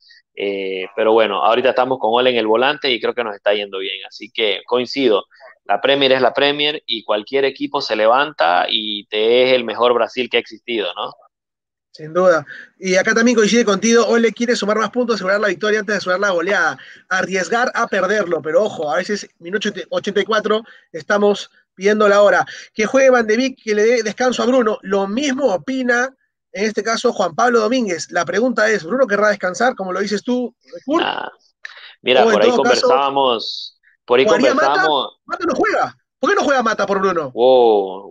pero bueno, ahorita estamos con Ole en el volante y creo que nos está yendo bien. Así que coincido, la Premier es la Premier y cualquier equipo se levanta y te es el mejor Brasil que ha existido, ¿no? Sin duda. Y acá también coincide contigo, Ole quiere sumar más puntos, asegurar la victoria antes de asegurar la goleada. Arriesgar a perderlo, pero ojo, a veces minuto 84 estamos pidiendo la hora. Que juegue Van de Vic, que le dé descanso a Bruno. Lo mismo opina, en este caso, Juan Pablo Domínguez. La pregunta es, ¿Bruno querrá descansar, como lo dices tú, Mira, por ahí conversábamos, por ahí conversábamos... Mata no juega. ¿Por qué no juega Mata por Bruno?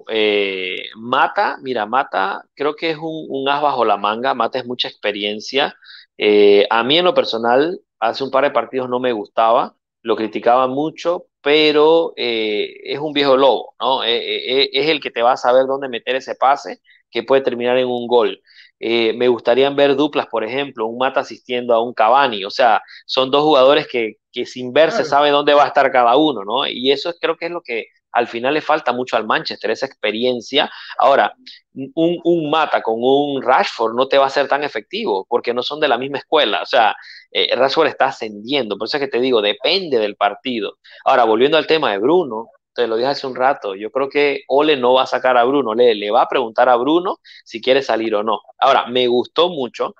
Eh, Mata, mira, Mata creo que es un, as bajo la manga. Mata es mucha experiencia. Eh, a mí en lo personal, hace un par de partidos no me gustaba, lo criticaba mucho, pero eh, es un viejo lobo, ¿no? es el que te va a saber dónde meter ese pase que puede terminar en un gol. Me gustaría ver duplas, por ejemplo, un Mata asistiendo a un Cavani. O sea, son dos jugadores que, sin verse sabe dónde va a estar cada uno, ¿no? Y eso creo que es lo que al final le falta mucho al Manchester, esa experiencia. Ahora, un, Mata con un Rashford no te va a ser tan efectivo porque no son de la misma escuela. O sea, eh, Rashford está ascendiendo, por eso es que te digo, depende del partido. Ahora, volviendo al tema de Bruno, te lo dije hace un rato, yo creo que Ole no va a sacar a Bruno, le, le va a preguntar a Bruno si quiere salir o no. Ahora, me gustó mucho.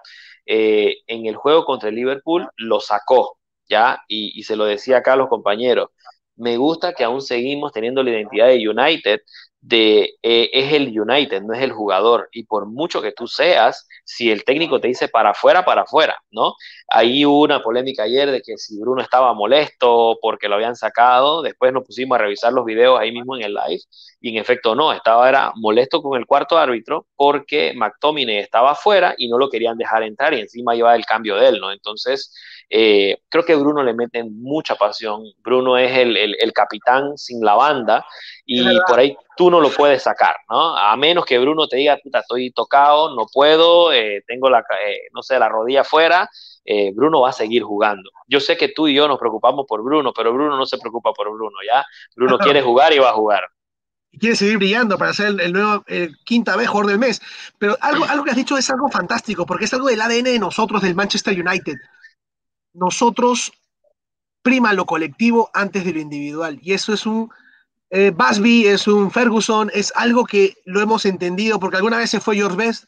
Eh, en el juego contra el Liverpool lo sacó, ¿ya? Y, y, se lo decía acá a los compañeros me gusta que aún seguimos teniendo la identidad de United, de eh, es el United, no es el jugador. Y por mucho que tú seas, si el técnico te dice para afuera, para afuera, ¿no? Ahí hubo una polémica ayer de que si Bruno estaba molesto porque lo habían sacado, después nos pusimos a revisar los videos ahí mismo en el live, y en efecto no, estaba era molesto con el cuarto árbitro porque McTominay estaba afuera y no lo querían dejar entrar y encima llevaba el cambio de él, ¿no? Entonces, eh, creo que Bruno le mete mucha pasión. Bruno es el, el, capitán sin la banda y por ahí tú no lo puedes sacar, ¿no? A menos que Bruno te diga, puta, estoy tocado, no puedo, eh, tengo la, eh, no sé, la rodilla afuera, Bruno va a seguir jugando. Yo sé que tú y yo nos preocupamos por Bruno, pero Bruno no se preocupa por Bruno, ¿ya? Bruno quiere jugar y va a jugar. Y quiere seguir brillando para ser el, nuevo quinta vez jugador del mes. Pero algo, algo que has dicho es algo fantástico, porque es algo del ADN de nosotros, del Manchester United nosotros prima lo colectivo antes de lo individual. Y eso es un eh, Busby, es un Ferguson, es algo que lo hemos entendido, porque alguna vez se fue George Best,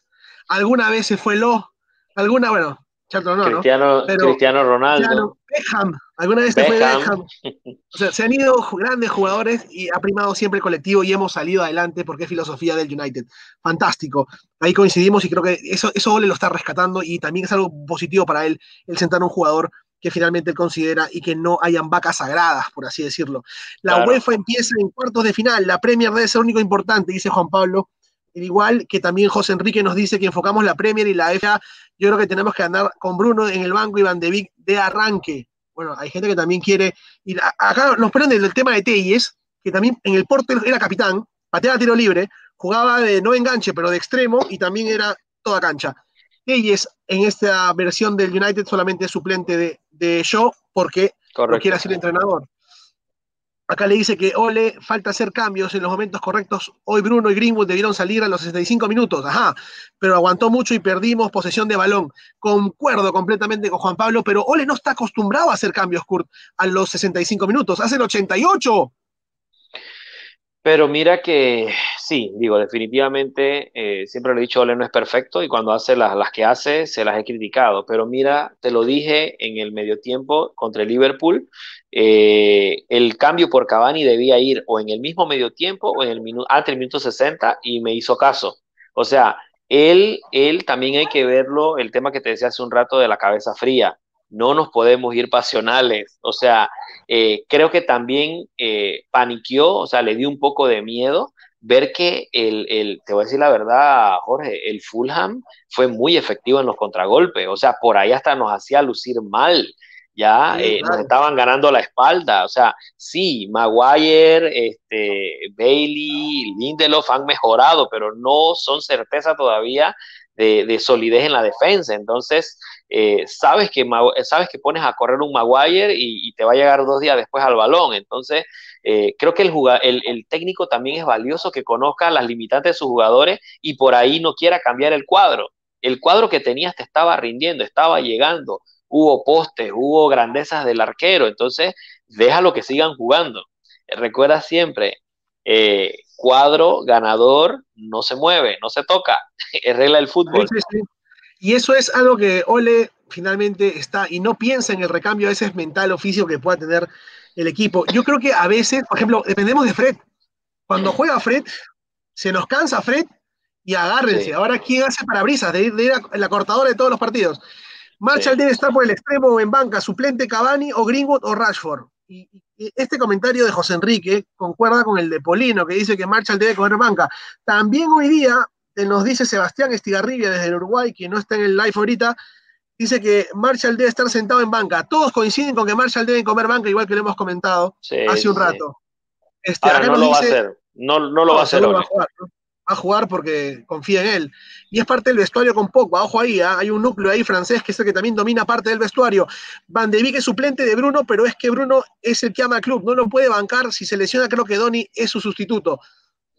alguna vez se fue Lo, alguna, bueno, Chato no, Cristiano, Cristiano Ronaldo. Beckham, alguna vez se fue Beckham. O sea, se han ido grandes jugadores y ha primado siempre el colectivo y hemos salido adelante porque es filosofía del United. Fantástico. Ahí coincidimos y creo que eso, eso Ole lo está rescatando y también es algo positivo para él, el sentar a un jugador que finalmente él considera y que no hayan vacas sagradas, por así decirlo. La UEFA empieza en cuartos de final, la Premier debe ser lo único importante, dice Juan Pablo, igual que también José Enrique nos dice que enfocamos la Premier y la FA, yo creo que tenemos que andar con Bruno en el banco y Van de Vic de arranque. Bueno, hay gente que también quiere ir. Acá nos prende el tema de Telles, que también en el Porto era capitán, pateaba tiro libre, jugaba de no enganche, pero de extremo y también era toda cancha. Telles en esta versión del United solamente es suplente de, de Shaw porque no quiere ser entrenador. Acá le dice que Ole, falta hacer cambios en los momentos correctos. Hoy Bruno y Greenwood debieron salir a los 65 minutos, ajá, pero aguantó mucho y perdimos posesión de balón. Concuerdo completamente con Juan Pablo, pero Ole no está acostumbrado a hacer cambios, Kurt, a los 65 minutos, hace el 88. Pero mira que sí, digo, definitivamente, eh, siempre lo he dicho, Ole no es perfecto y cuando hace las, las que hace se las he criticado, pero mira, te lo dije en el medio tiempo contra el Liverpool, eh, el cambio por Cavani debía ir o en el mismo medio tiempo o en el minuto, antes del minuto 60 y me hizo caso. O sea, él, él también hay que verlo, el tema que te decía hace un rato de la cabeza fría no nos podemos ir pasionales. O sea, eh, creo que también eh, paniqueó, o sea, le dio un poco de miedo ver que el, el, te voy a decir la verdad, Jorge, el Fulham fue muy efectivo en los contragolpes, o sea, por ahí hasta nos hacía lucir mal, ya eh, nos estaban ganando la espalda, o sea, sí, Maguire, este, Bailey, Lindelof han mejorado, pero no son certeza todavía de, solidez en la defensa. Entonces, eh, sabes, que, sabes que pones a correr un Maguire y, te va a llegar dos días después al balón. Entonces, eh, creo que el, el, el, técnico también es valioso que conozca las limitantes de sus jugadores y por ahí no quiera cambiar el cuadro. El cuadro que tenías te estaba rindiendo, estaba llegando, hubo postes, hubo grandezas del arquero, entonces déjalo que sigan jugando. Recuerda siempre, eh, cuadro ganador no se mueve, no se toca, es regla del fútbol. Y eso es algo que Ole finalmente está y no piensa en el recambio a veces mental o físico que pueda tener el equipo. Yo creo que a veces, por ejemplo, dependemos de Fred. Cuando juega Fred, se nos cansa Fred y agárrense. Ahora, ¿quién hace parabrisas de ir, de ir a la cortadora de todos los partidos? Marshall debe estar por el extremo en banca, suplente Cavani o Greenwood o Rashford. Y, este comentario de José Enrique concuerda con el de Polino, que dice que Marshall debe coger banca. También hoy día nos dice Sebastián Estigarribia desde el Uruguay, que no está en el live ahorita, dice que Marshall debe estar sentado en banca. Todos coinciden con que Marshall debe comer banca, igual que lo hemos comentado hace un rato. Este, no lo va a hacer. No, lo va a hacer a jugar porque confía en él. Y es parte del vestuario con Pogba, ojo ahí, ¿ah? hay un núcleo ahí francés que es el que también domina parte del vestuario. Van de Beek es suplente de Bruno, pero es que Bruno es el que ama al club, no lo puede bancar, si se lesiona creo que Doni es su sustituto.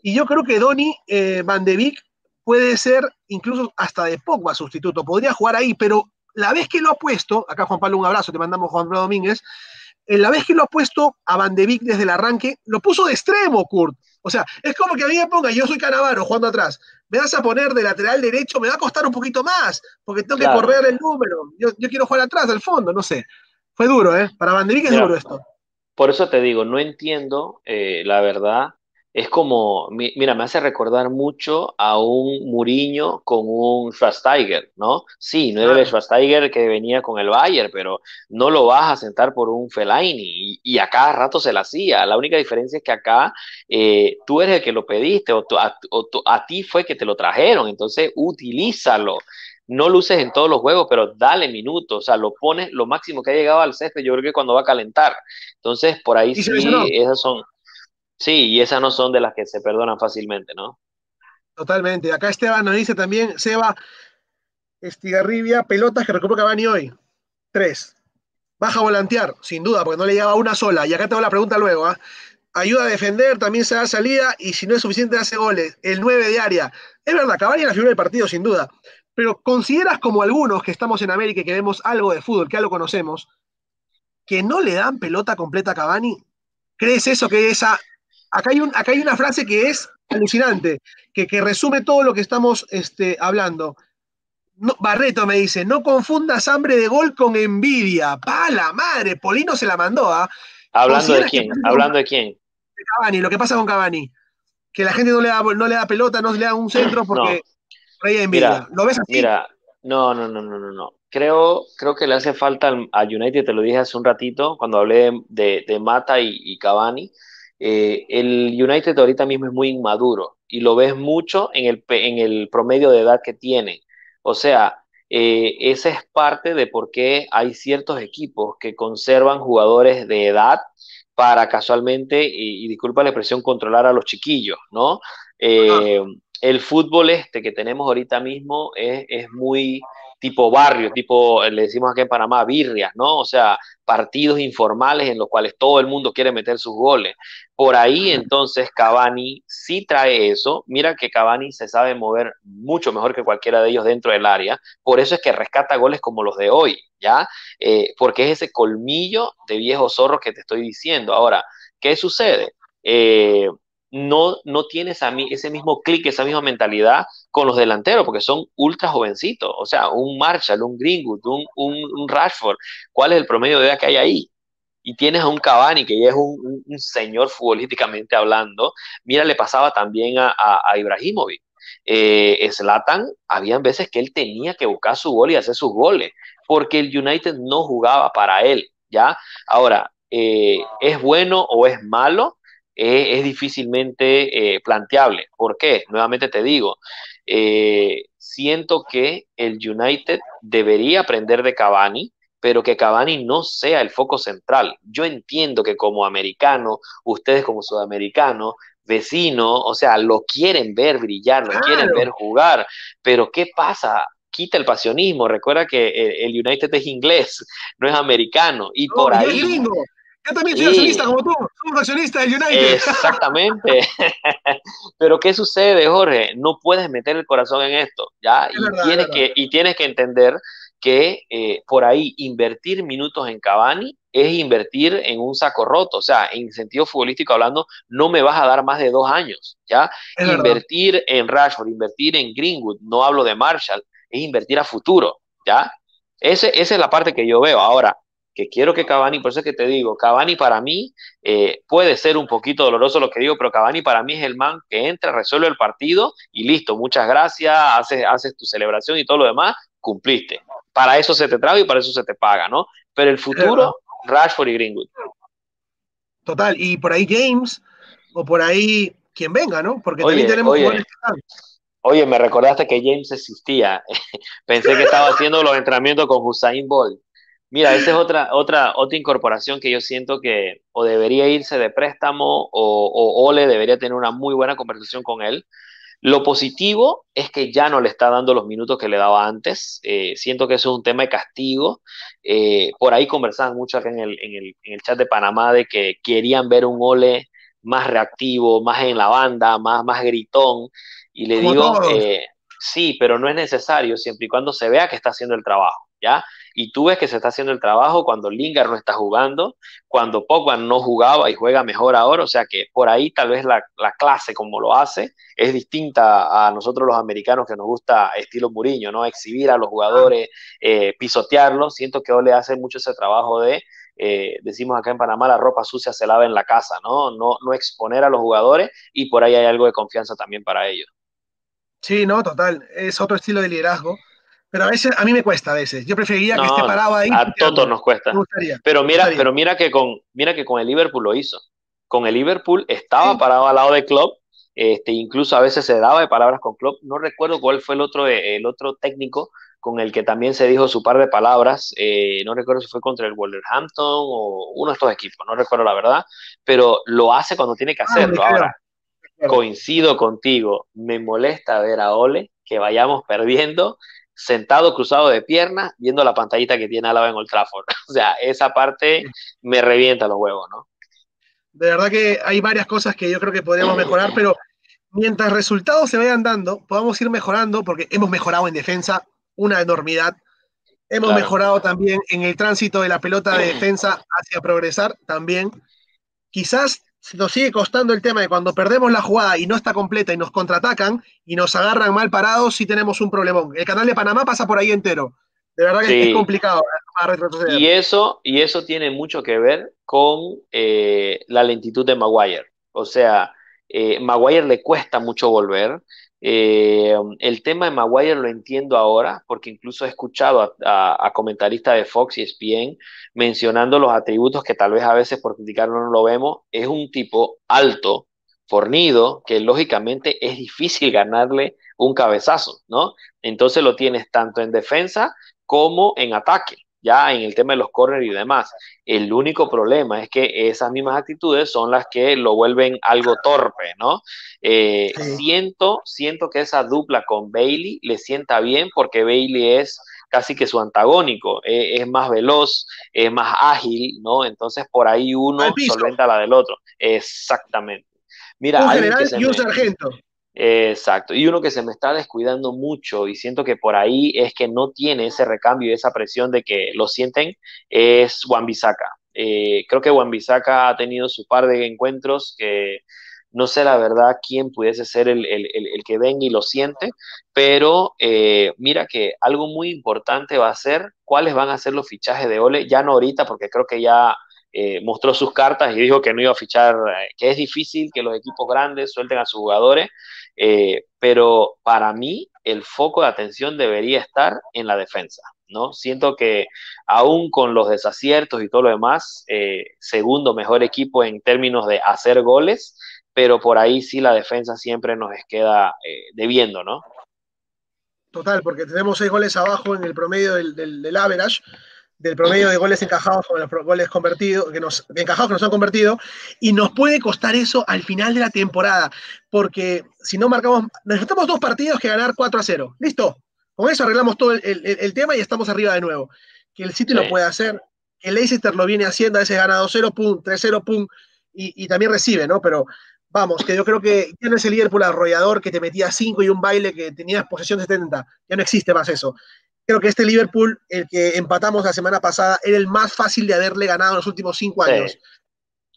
Y yo creo que Doni, eh, Van de Beek, puede ser incluso hasta de Pogba sustituto, podría jugar ahí, pero la vez que lo ha puesto, acá Juan Pablo un abrazo, te mandamos Juan Pablo Domínguez, en la vez que lo ha puesto a Van de Beek desde el arranque, lo puso de extremo, Kurt. O sea, es como que a mí me ponga, yo soy Canavaro jugando atrás, me vas a poner de lateral derecho, me va a costar un poquito más, porque tengo que correr el número. Yo, quiero jugar atrás, al fondo, no sé. Fue duro, ¿eh? Para Van es duro esto. Por eso te digo, no entiendo, eh, la verdad, es como, mira, me hace recordar mucho a un Muriño con un Schwasteiger, ¿no? Sí, no era el Schwasteiger que venía con el Bayern, pero no lo vas a sentar por un Fellaini y, a cada rato se la hacía. La única diferencia es que acá eh, tú eres el que lo pediste o, a, ti fue que te lo trajeron, entonces utilízalo no luces en todos los juegos, pero dale minutos, o sea, lo pones lo máximo que ha llegado al césped, yo creo que cuando va a calentar. Entonces, por ahí sí, esas son, Sí, y esas no son de las que se perdonan fácilmente, ¿no? Totalmente. Acá Esteban nos dice también, Seba, Estigarribia, pelotas que recupera Cavani hoy. Tres. Baja a volantear, sin duda, porque no le llegaba una sola. Y acá tengo la pregunta luego. ¿ah? Ayuda a defender, también se da salida, y si no es suficiente, hace goles. El 9 de área. Es verdad, Cavani es la figura del partido, sin duda. Pero consideras como algunos que estamos en América y que vemos algo de fútbol, que ya lo conocemos, que no le dan pelota completa a Cavani. ¿Crees eso que esa acá hay, un, acá hay una frase que es alucinante, que, que resume todo lo que estamos este, hablando. Barreto me dice, no confundas hambre de gol con envidia. ¡Pa la madre! Polino se la mandó, ¿ah? ¿Hablando de quién? ¿Hablando de quién? De Cavani, lo que pasa con Cavani. Que la gente no le da, no le da pelota, no le da un centro porque no. envidia. ¿Lo ves así? Mira, No, no, no, no, no, no. Creo, creo que le hace falta a United, te lo dije hace un ratito, cuando hablé de, de Mata y, y Cavani. Eh, el United ahorita mismo es muy inmaduro y lo ves mucho en el, en el promedio de edad que tiene. O sea, eh, esa es parte de por qué hay ciertos equipos que conservan jugadores de edad para casualmente, y, disculpa la expresión, controlar a los chiquillos, ¿no? Eh, el fútbol este que tenemos ahorita mismo es, es muy tipo barrio, tipo, le decimos aquí en Panamá, birrias, ¿no? O sea, partidos informales en los cuales todo el mundo quiere meter sus goles. Por ahí entonces Cavani sí trae eso. Mira que Cavani se sabe mover mucho mejor que cualquiera de ellos dentro del área. Por eso es que rescata goles como los de hoy, ¿ya? Eh, porque es ese colmillo de viejo zorro que te estoy diciendo. Ahora, ¿qué sucede? Eh, no, no tienes a mí ese mismo clic, esa misma mentalidad con los delanteros, porque son ultra jovencitos. O sea, un Marshall, un Greenwood, un, un, Rashford. ¿Cuál es el promedio de edad que hay ahí? Y tienes a un Cavani, que ya es un, señor futbolísticamente hablando. Mira, le pasaba también a, a, Ibrahimovic. Eh, Zlatan, habían veces que él tenía que buscar su gol y hacer sus goles, porque el United no jugaba para él, ¿ya? Ahora, eh, ¿es bueno o es malo? Es, difícilmente eh, planteable. ¿Por qué? Nuevamente te digo, eh, siento que el United debería aprender de Cavani, pero que Cavani no sea el foco central. Yo entiendo que como americano, ustedes como sudamericanos, vecinos, o sea, lo quieren ver brillar, lo quieren ver jugar, pero ¿qué pasa? Quita el pasionismo, recuerda que el, United es inglés, no es americano, y por ahí... Yo también soy accionista como tú, somos accionistas del United. Exactamente. Pero ¿qué sucede, Jorge? No puedes meter el corazón en esto, ¿ya? Y, tienes, que, y tienes que entender que eh, por ahí invertir minutos en Cavani es invertir en un saco roto, o sea, en sentido futbolístico hablando, no me vas a dar más de dos años, ¿ya? invertir en Rashford, invertir en Greenwood, no hablo de Marshall, es invertir a futuro, ¿ya? Ese, esa es la parte que yo veo. Ahora, que quiero que Cavani, por eso es que te digo, Cavani para mí eh, puede ser un poquito doloroso lo que digo, pero Cavani para mí es el man que entra, resuelve el partido y listo, muchas gracias, haces, haces tu celebración y todo lo demás, cumpliste. Para eso se te traga y para eso se te paga, ¿no? Pero el futuro, Rashford y Greenwood. Total, y por ahí James, o por ahí quien venga, ¿no? Porque también tenemos oye, Oye, me recordaste que James existía. Pensé que estaba haciendo los entrenamientos con Hussein Bolt. Mira, esa es otra, otra, otra incorporación que yo siento que o debería irse de préstamo o, Ole debería tener una muy buena conversación con él. Lo positivo es que ya no le está dando los minutos que le daba antes. Eh, siento que eso es un tema de castigo. Eh, por ahí conversaban mucho acá en el, en, el, en el, chat de Panamá de que querían ver un Ole más reactivo, más en la banda, más, más gritón. Y le digo, eh, sí, pero no es necesario siempre y cuando se vea que está haciendo el trabajo. ¿ya? Y tú ves que se está haciendo el trabajo cuando Lingard no está jugando, cuando Pogba no jugaba y juega mejor ahora, o sea que por ahí tal vez la, clase como lo hace es distinta a nosotros los americanos que nos gusta estilo Muriño, ¿no? Exhibir a los jugadores, eh, pisotearlos, siento que Ole hace mucho ese trabajo de eh, decimos acá en Panamá, la ropa sucia se lava en la casa, ¿no? ¿no? No exponer a los jugadores y por ahí hay algo de confianza también para ellos. Sí, no, total. Es otro estilo de liderazgo. Pero a veces, a mí me cuesta a veces. Yo preferiría que esté parado ahí. A todos nos cuesta. pero mira, pero mira que con, mira que con el Liverpool lo hizo. Con el Liverpool estaba parado al lado de Klopp, este, incluso a veces se daba de palabras con Klopp. No recuerdo cuál fue el otro, el otro técnico con el que también se dijo su par de palabras. Eh, no recuerdo si fue contra el Wolverhampton o uno de estos equipos, no recuerdo la verdad, pero lo hace cuando tiene que ah, hacerlo. Ahora, coincido contigo, me molesta ver a Ole que vayamos perdiendo sentado cruzado de piernas viendo la pantallita que tiene Álava en Old Trafford. o sea, esa parte me revienta los huevos, ¿no? De verdad que hay varias cosas que yo creo que podríamos mejorar, pero mientras resultados se vayan dando, podamos ir mejorando, porque hemos mejorado en defensa una enormidad. Hemos mejorado también en el tránsito de la pelota de defensa hacia progresar también. Quizás nos sigue costando el tema de cuando perdemos la jugada y no está completa y nos contraatacan y nos agarran mal parados, si tenemos un problemón. El canal de Panamá pasa por ahí entero. De verdad que es complicado retroceder. Y eso, y eso tiene mucho que ver con eh, la lentitud de Maguire. O sea, eh, Maguire le cuesta mucho volver. Eh, el tema de Maguire lo entiendo ahora, porque incluso he escuchado a, comentaristas de Fox y ESPN mencionando los atributos que tal vez a veces por criticarlo no lo vemos. Es un tipo alto, fornido, que lógicamente es difícil ganarle un cabezazo, ¿no? Entonces lo tienes tanto en defensa como en ataque ya en el tema de los corners y demás. El único problema es que esas mismas actitudes son las que lo vuelven algo torpe, ¿no? Eh, siento, siento que esa dupla con Bailey le sienta bien porque Bailey es casi que su antagónico, eh, es más veloz, es más ágil, ¿no? Entonces por ahí uno solventa la del otro. Exactamente. Mira, un general y un sargento. Exacto. Y uno que se me está descuidando mucho y siento que por ahí es que no tiene ese recambio y esa presión de que lo sienten es Wambisaka. Eh, creo que Wambisaka ha tenido su par de encuentros que no sé la verdad quién pudiese ser el, que venga y lo siente, pero eh, mira que algo muy importante va a ser cuáles van a ser los fichajes de Ole, ya no ahorita porque creo que ya eh, mostró sus cartas y dijo que no iba a fichar, que es difícil que los equipos grandes suelten a sus jugadores, eh, pero para mí el foco de atención debería estar en la defensa, ¿no? Siento que aún con los desaciertos y todo lo demás, eh, segundo mejor equipo en términos de hacer goles, pero por ahí sí la defensa siempre nos queda eh, debiendo, ¿no? Total, porque tenemos seis goles abajo en el promedio del average, del promedio de goles encajados con los goles convertidos, que nos, encajados que nos han convertido, y nos puede costar eso al final de la temporada, porque si no marcamos, necesitamos dos partidos que ganar 4 a 0. Listo, con eso arreglamos todo el, tema y estamos arriba de nuevo. Que el City lo puede hacer, que el Leicester lo viene haciendo, a veces gana 2-0, pum, 3-0, pum, y, y, también recibe, ¿no? Pero vamos, que yo creo que ya no es el Liverpool arrollador que te metía 5 y un baile que tenías posesión de 70, ya no existe más eso creo que este Liverpool, el que empatamos la semana pasada, era el más fácil de haberle ganado en los últimos cinco años.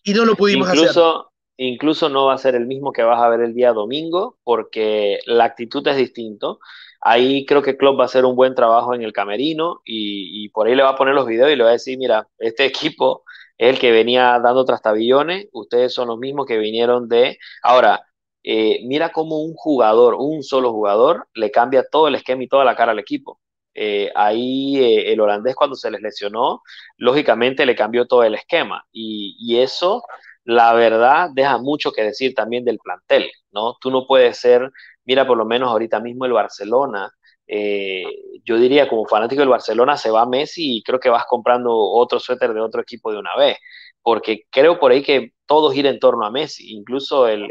Y no lo pudimos incluso, hacer. Incluso no va a ser el mismo que vas a ver el día domingo, porque la actitud es distinto. Ahí creo que Klopp va a hacer un buen trabajo en el camerino y, y por ahí le va a poner los videos y le va a decir, mira, este equipo es el que venía dando trastabillones, ustedes son los mismos que vinieron de... Ahora, eh, mira cómo un jugador, un solo jugador, le cambia todo el esquema y toda la cara al equipo. Eh, ahí eh, el holandés cuando se les lesionó, lógicamente le cambió todo el esquema y, eso, la verdad, deja mucho que decir también del plantel, ¿no? Tú no puedes ser, mira, por lo menos ahorita mismo el Barcelona, eh, yo diría como fanático del Barcelona se va Messi y creo que vas comprando otro suéter de otro equipo de una vez, porque creo por ahí que todo gira en torno a Messi, incluso el,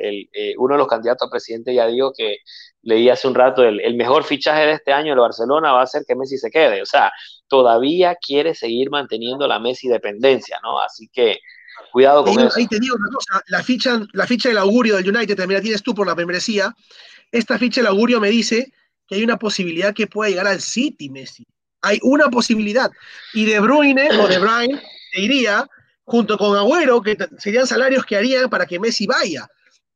uno de los candidatos a presidente ya dijo que leí hace un rato, el, mejor fichaje de este año de Barcelona va a ser que Messi se quede. O sea, todavía quiere seguir manteniendo la Messi dependencia, ¿no? Así que cuidado con eso. Ahí te digo una cosa, la ficha, la ficha del augurio del United, también la tienes tú por la membresía. Esta ficha del augurio me dice que hay una posibilidad que pueda llegar al City Messi. Hay una posibilidad. Y De Bruyne o De Bruyne te iría junto con Agüero, que serían salarios que harían para que Messi vaya.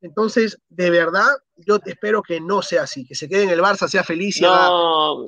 Entonces, de verdad, yo espero que no sea así, que se quede en el Barça, sea feliz y no,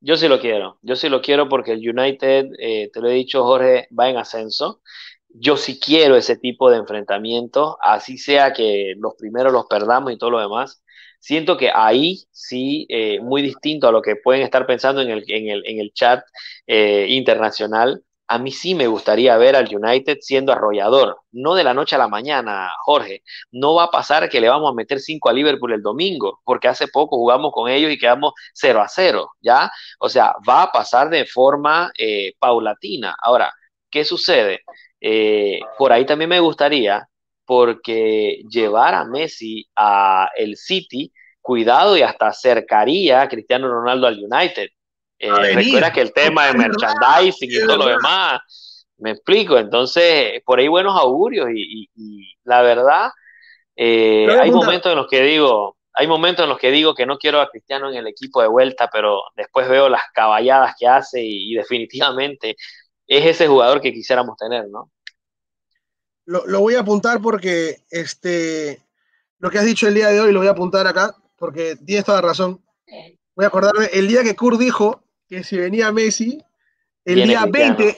Yo sí lo quiero, yo sí lo quiero porque el United, eh, te lo he dicho Jorge, va en ascenso. Yo sí quiero ese tipo de enfrentamiento, así sea que los primeros los perdamos y todo lo demás. Siento que ahí sí, eh, muy distinto a lo que pueden estar pensando en el, en el, en el chat eh, internacional, a mí sí me gustaría ver al United siendo arrollador, no de la noche a la mañana, Jorge. No va a pasar que le vamos a meter 5 a Liverpool el domingo, porque hace poco jugamos con ellos y quedamos 0 a 0, ¿ya? O sea, va a pasar de forma eh, paulatina. Ahora, ¿qué sucede? Eh, por ahí también me gustaría, porque llevar a Messi a el City, cuidado y hasta acercaría a Cristiano Ronaldo al United eh, recuerda que el tema de merchandising y todo lo demás, me explico, entonces por ahí buenos augurios y, la verdad, eh, hay momentos en los que digo, hay momentos en los que digo que no quiero a Cristiano en el equipo de vuelta, pero después veo las caballadas que hace y, definitivamente es ese jugador que quisiéramos tener, ¿no? Lo, lo, voy a apuntar porque este, lo que has dicho el día de hoy lo voy a apuntar acá, porque tienes toda la razón. Voy a acordarme, el día que Kurt dijo que si venía Messi, el día 20,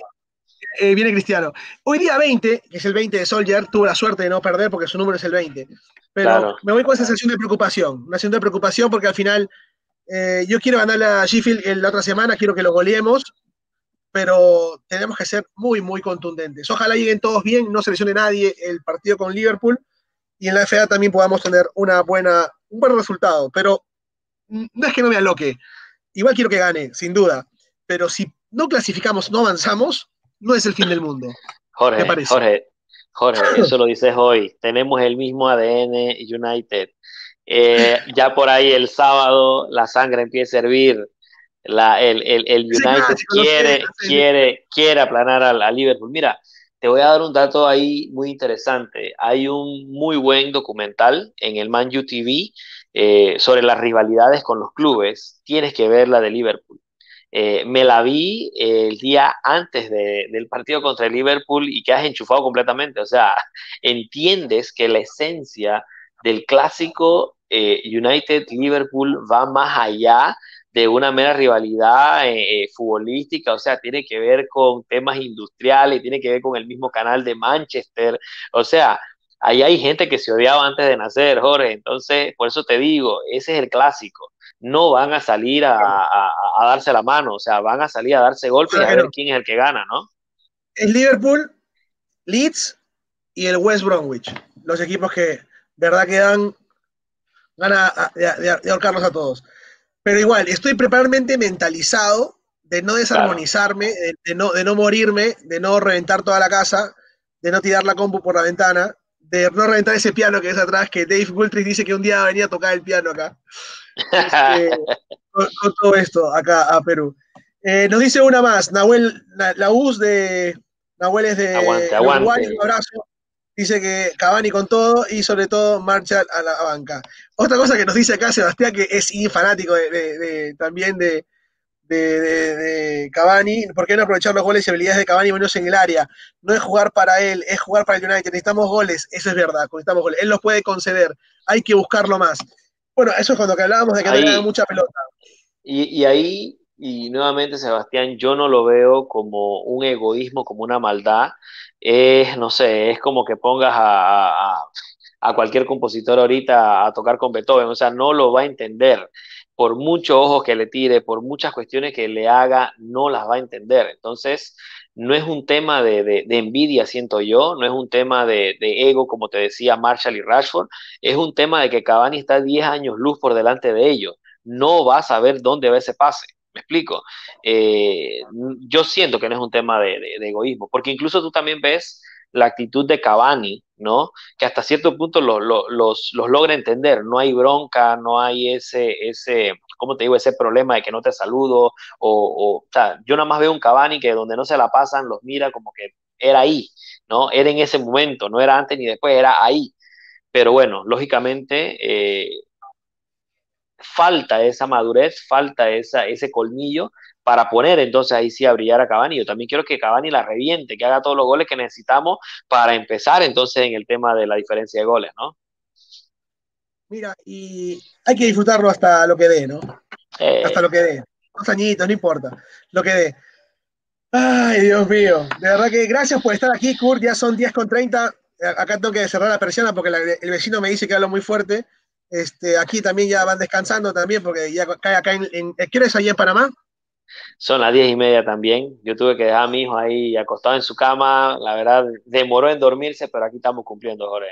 eh, viene Cristiano. Hoy día 20, que es el 20 de Soldier, tuvo la suerte de no perder porque su número es el 20. Pero me voy con esa sensación de preocupación, una sensación de preocupación porque al final eh, yo quiero ganarle a Sheffield la otra semana, quiero que lo goleemos, pero tenemos que ser muy, muy contundentes. Ojalá lleguen todos bien, no se lesione nadie el partido con Liverpool y en la FA también podamos tener una buena, un buen resultado. Pero no es que no me aloque, igual quiero que gane, sin duda, pero si no clasificamos, no avanzamos, no es el fin del mundo. Jorge, Jorge, Jorge, eso lo dices hoy. Tenemos el mismo ADN United. Eh, ya por ahí el sábado la sangre empieza a hervir. La, el, el, United quiere, quiere, quiere aplanar a, Liverpool. Mira, te voy a dar un dato ahí muy interesante. Hay un muy buen documental en el Man TV eh, sobre las rivalidades con los clubes. Tienes que ver la de Liverpool. Eh, me la vi el día antes del partido contra el Liverpool y que has enchufado completamente. O sea, entiendes que la esencia del clásico eh, United-Liverpool va más allá de una mera rivalidad eh, eh, futbolística, o sea, tiene que ver con temas industriales, tiene que ver con el mismo canal de Manchester, o sea, ahí hay gente que se odiaba antes de nacer, Jorge, entonces, por eso te digo, ese es el clásico, no van a salir a, darse la mano, o sea, van a salir a darse golpes y a ver quién es el que gana, ¿no? Es Liverpool, Leeds y el West Bromwich, los equipos que, verdad, que dan gana de, ahorcarlos a todos. Pero igual, estoy preparamente mentalizado de no desarmonizarme, de, no, de no morirme, de no reventar toda la casa, de no tirar la compu por la ventana, de no reventar ese piano que es atrás, que Dave Gultrich dice que un día venía a tocar el piano acá. Este, con, todo esto acá a Perú. Eh, nos dice una más, Nahuel, la, US de Nahuel es de Uruguay, un abrazo dice que Cavani con todo y sobre todo Marshall a la banca. Otra cosa que nos dice acá Sebastián, que es fanático de, también de, de, Cavani, ¿por qué no aprovechar los goles y habilidades de Cavani menos en el área? No es jugar para él, es jugar para el United. Necesitamos goles, eso es verdad, necesitamos goles. Él los puede conceder, hay que buscarlo más. Bueno, eso es cuando hablábamos de que tenía mucha pelota. Y, y ahí, y nuevamente Sebastián, yo no lo veo como un egoísmo, como una maldad, es, no sé, es como que pongas a, a, cualquier compositor ahorita a tocar con Beethoven, o sea, no lo va a entender. Por muchos ojos que le tire, por muchas cuestiones que le haga, no las va a entender. Entonces, no es un tema de, envidia, siento yo, no es un tema de, de, ego, como te decía Marshall y Rashford, es un tema de que Cavani está 10 años luz por delante de ellos. No va a saber dónde va ese pase. ¿Me explico? Eh, yo siento que no es un tema de, egoísmo, porque incluso tú también ves la actitud de Cavani, Que hasta cierto punto los, logra entender, no hay bronca, no hay ese, ese, ¿cómo te digo? Ese problema de que no te saludo, o, o, o sea, yo nada más veo un Cavani que donde no se la pasan los mira como que era ahí, ¿no? Era en ese momento, no era antes ni después, era ahí. Pero bueno, lógicamente, eh, falta esa madurez, falta esa, ese colmillo para poner entonces ahí sí a brillar a Cavani. Yo también quiero que Cavani la reviente, que haga todos los goles que necesitamos para empezar entonces en el tema de la diferencia de goles, ¿no? Mira, y hay que disfrutarlo hasta lo que dé, ¿no? Eh. Hasta lo que dé. Dos añitos, no importa. Lo que dé. Ay, Dios mío. De verdad que gracias por estar aquí, Kurt. Ya son 10 con 30. Acá tengo que cerrar la persiana porque el vecino me dice que hablo muy fuerte. Este, aquí también ya van descansando también porque ya cae acá en, en ¿Quieres allí en Panamá? Son las diez y media también. Yo tuve que dejar a mi hijo ahí acostado en su cama. La verdad, demoró en dormirse, pero aquí estamos cumpliendo, Jorge.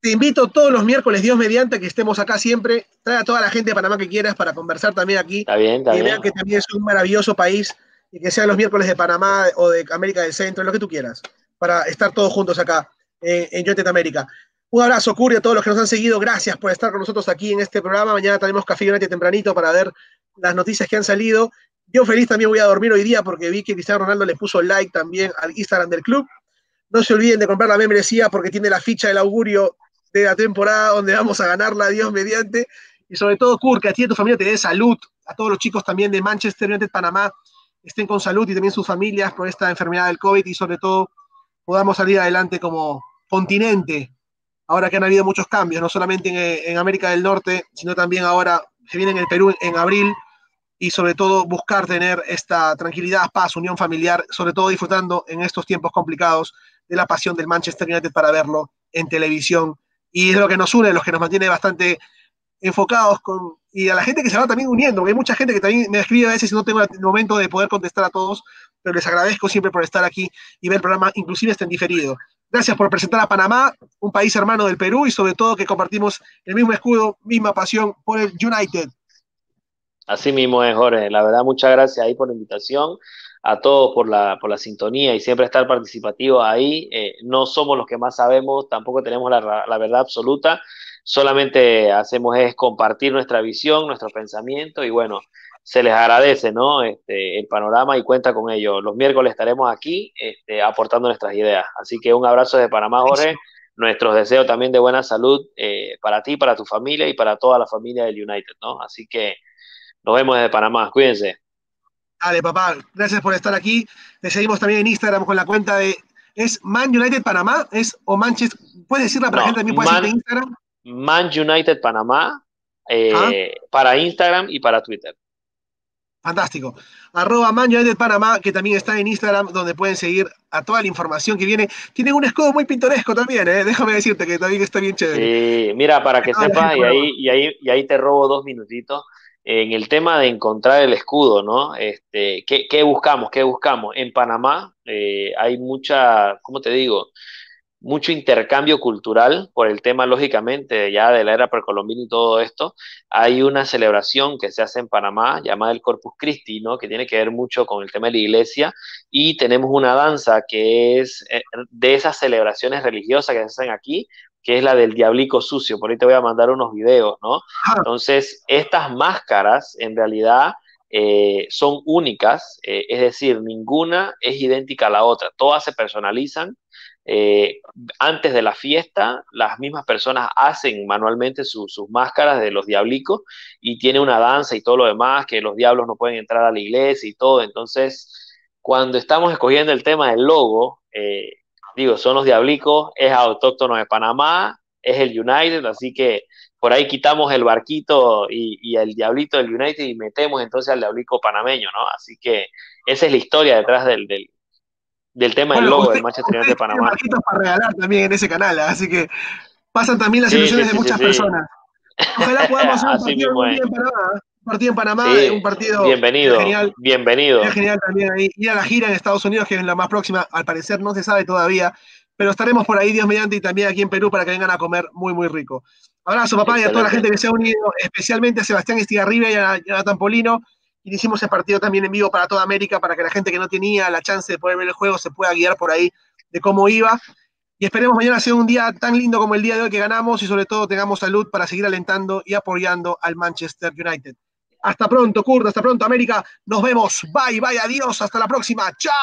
Te invito todos los miércoles, Dios mediante, que estemos acá siempre. Trae a toda la gente de Panamá que quieras para conversar también aquí. Está bien, está y vean que también es un maravilloso país y que sean los miércoles de Panamá o de América del Centro, lo que tú quieras, para estar todos juntos acá en, en United América. Un abrazo, Curi, a todos los que nos han seguido. Gracias por estar con nosotros aquí en este programa. Mañana tenemos Café United tempranito para ver las noticias que han salido. Yo feliz también voy a dormir hoy día porque vi que Cristiano Ronaldo le puso like también al Instagram del club. No se olviden de comprar la membresía porque tiene la ficha del augurio de la temporada donde vamos a ganarla, Dios mediante. Y sobre todo, Kurt, que a ti y a tu familia te den salud. A todos los chicos también de Manchester United, Panamá, estén con salud y también sus familias por esta enfermedad del COVID y sobre todo podamos salir adelante como continente ahora que han habido muchos cambios, no solamente en, América del Norte, sino también ahora que viene en el Perú en abril, y sobre todo buscar tener esta tranquilidad, paz, unión familiar, sobre todo disfrutando en estos tiempos complicados de la pasión del Manchester United para verlo en televisión. Y es lo que nos une, lo que nos mantiene bastante enfocados y a la gente que se va también uniendo, porque hay mucha gente que también me escribe a veces y no tengo el momento de poder contestar a todos, pero les agradezco siempre por estar aquí y ver el programa, inclusive está en diferido. Gracias por presentar a Panamá, un país hermano del Perú y sobre todo que compartimos el mismo escudo, misma pasión por el United. Así mismo es, Jorge. La verdad, muchas gracias ahí por la invitación, a todos por la, por la sintonía y siempre estar participativo ahí. Eh, no somos los que más sabemos, tampoco tenemos la, la, verdad absoluta, solamente hacemos es compartir nuestra visión, nuestro pensamiento y bueno, se les agradece ¿no? este, el panorama y cuenta con ello. Los miércoles estaremos aquí este, aportando nuestras ideas. Así que un abrazo de Panamá, Jorge. Nuestros deseos también de buena salud eh, para ti, para tu familia y para toda la familia del United, ¿no? Así que nos vemos desde Panamá. Cuídense. Dale, papá. Gracias por estar aquí. Te seguimos también en Instagram con la cuenta de. ¿Es Man United Panamá? ¿Es o Manchester? ¿Puedes decirla para la gente también pueda seguir Instagram? Man United Panamá eh, para Instagram y para Twitter. Fantástico. Arroba Man United Panamá, que también está en Instagram, donde pueden seguir a toda la información que viene. Tiene un escudo muy pintoresco también, ¿eh? déjame decirte que también está bien chévere. Sí, mira, para que sepas, y ahí, y, ahí, y ahí te robo dos minutitos en el tema de encontrar el escudo, ¿no? Este, ¿qué, qué buscamos? ¿Qué buscamos? En Panamá eh, hay mucha, ¿cómo te digo? Mucho intercambio cultural por el tema, lógicamente, ya de la era precolombina y todo esto. Hay una celebración que se hace en Panamá llamada el Corpus Christi, ¿no? Que tiene que ver mucho con el tema de la iglesia. Y tenemos una danza que es eh, de esas celebraciones religiosas que se hacen aquí, que es la del diablico sucio. Por ahí te voy a mandar unos videos, ¿no? Entonces, estas máscaras en realidad eh, son únicas, eh, es decir, ninguna es idéntica a la otra, todas se personalizan. Eh, antes de la fiesta, las mismas personas hacen manualmente sus máscaras de los diablicos y tiene una danza y todo lo demás, que los diablos no pueden entrar a la iglesia y todo. Entonces, cuando estamos escogiendo el tema del logo, digo, son los Diablicos, es autóctono de Panamá, es el United, así que por ahí quitamos el barquito y, el Diablito del United y metemos entonces al Diablico panameño, ¿no? Así que esa es la historia detrás del, del, tema del logo del Manchester United de Panamá. barquitos para regalar también en ese canal, así que pasan también las ilusiones de muchas personas. Ojalá podamos hacer un partido bien Panamá partido en Panamá, un partido bienvenido, genial. Bienvenido. genial también ahí. Ir a la gira en Estados Unidos, que es la más próxima, al parecer no se sabe todavía, pero estaremos por ahí, Dios mediante, y también aquí en Perú para que vengan a comer muy, muy rico. Abrazo, papá, y a toda la gente que se ha unido, especialmente a Sebastián Estigarribia y a Jonathan Polino. Y hicimos ese partido también en vivo para toda América, para que la gente que no tenía la chance de poder ver el juego se pueda guiar por ahí de cómo iba. Y esperemos mañana sea un día tan lindo como el día de hoy que ganamos y sobre todo tengamos salud para seguir alentando y apoyando al Manchester United. Hasta pronto, Kurt, hasta pronto, América. Nos vemos. Bye, bye, adiós. Hasta la próxima. Chao.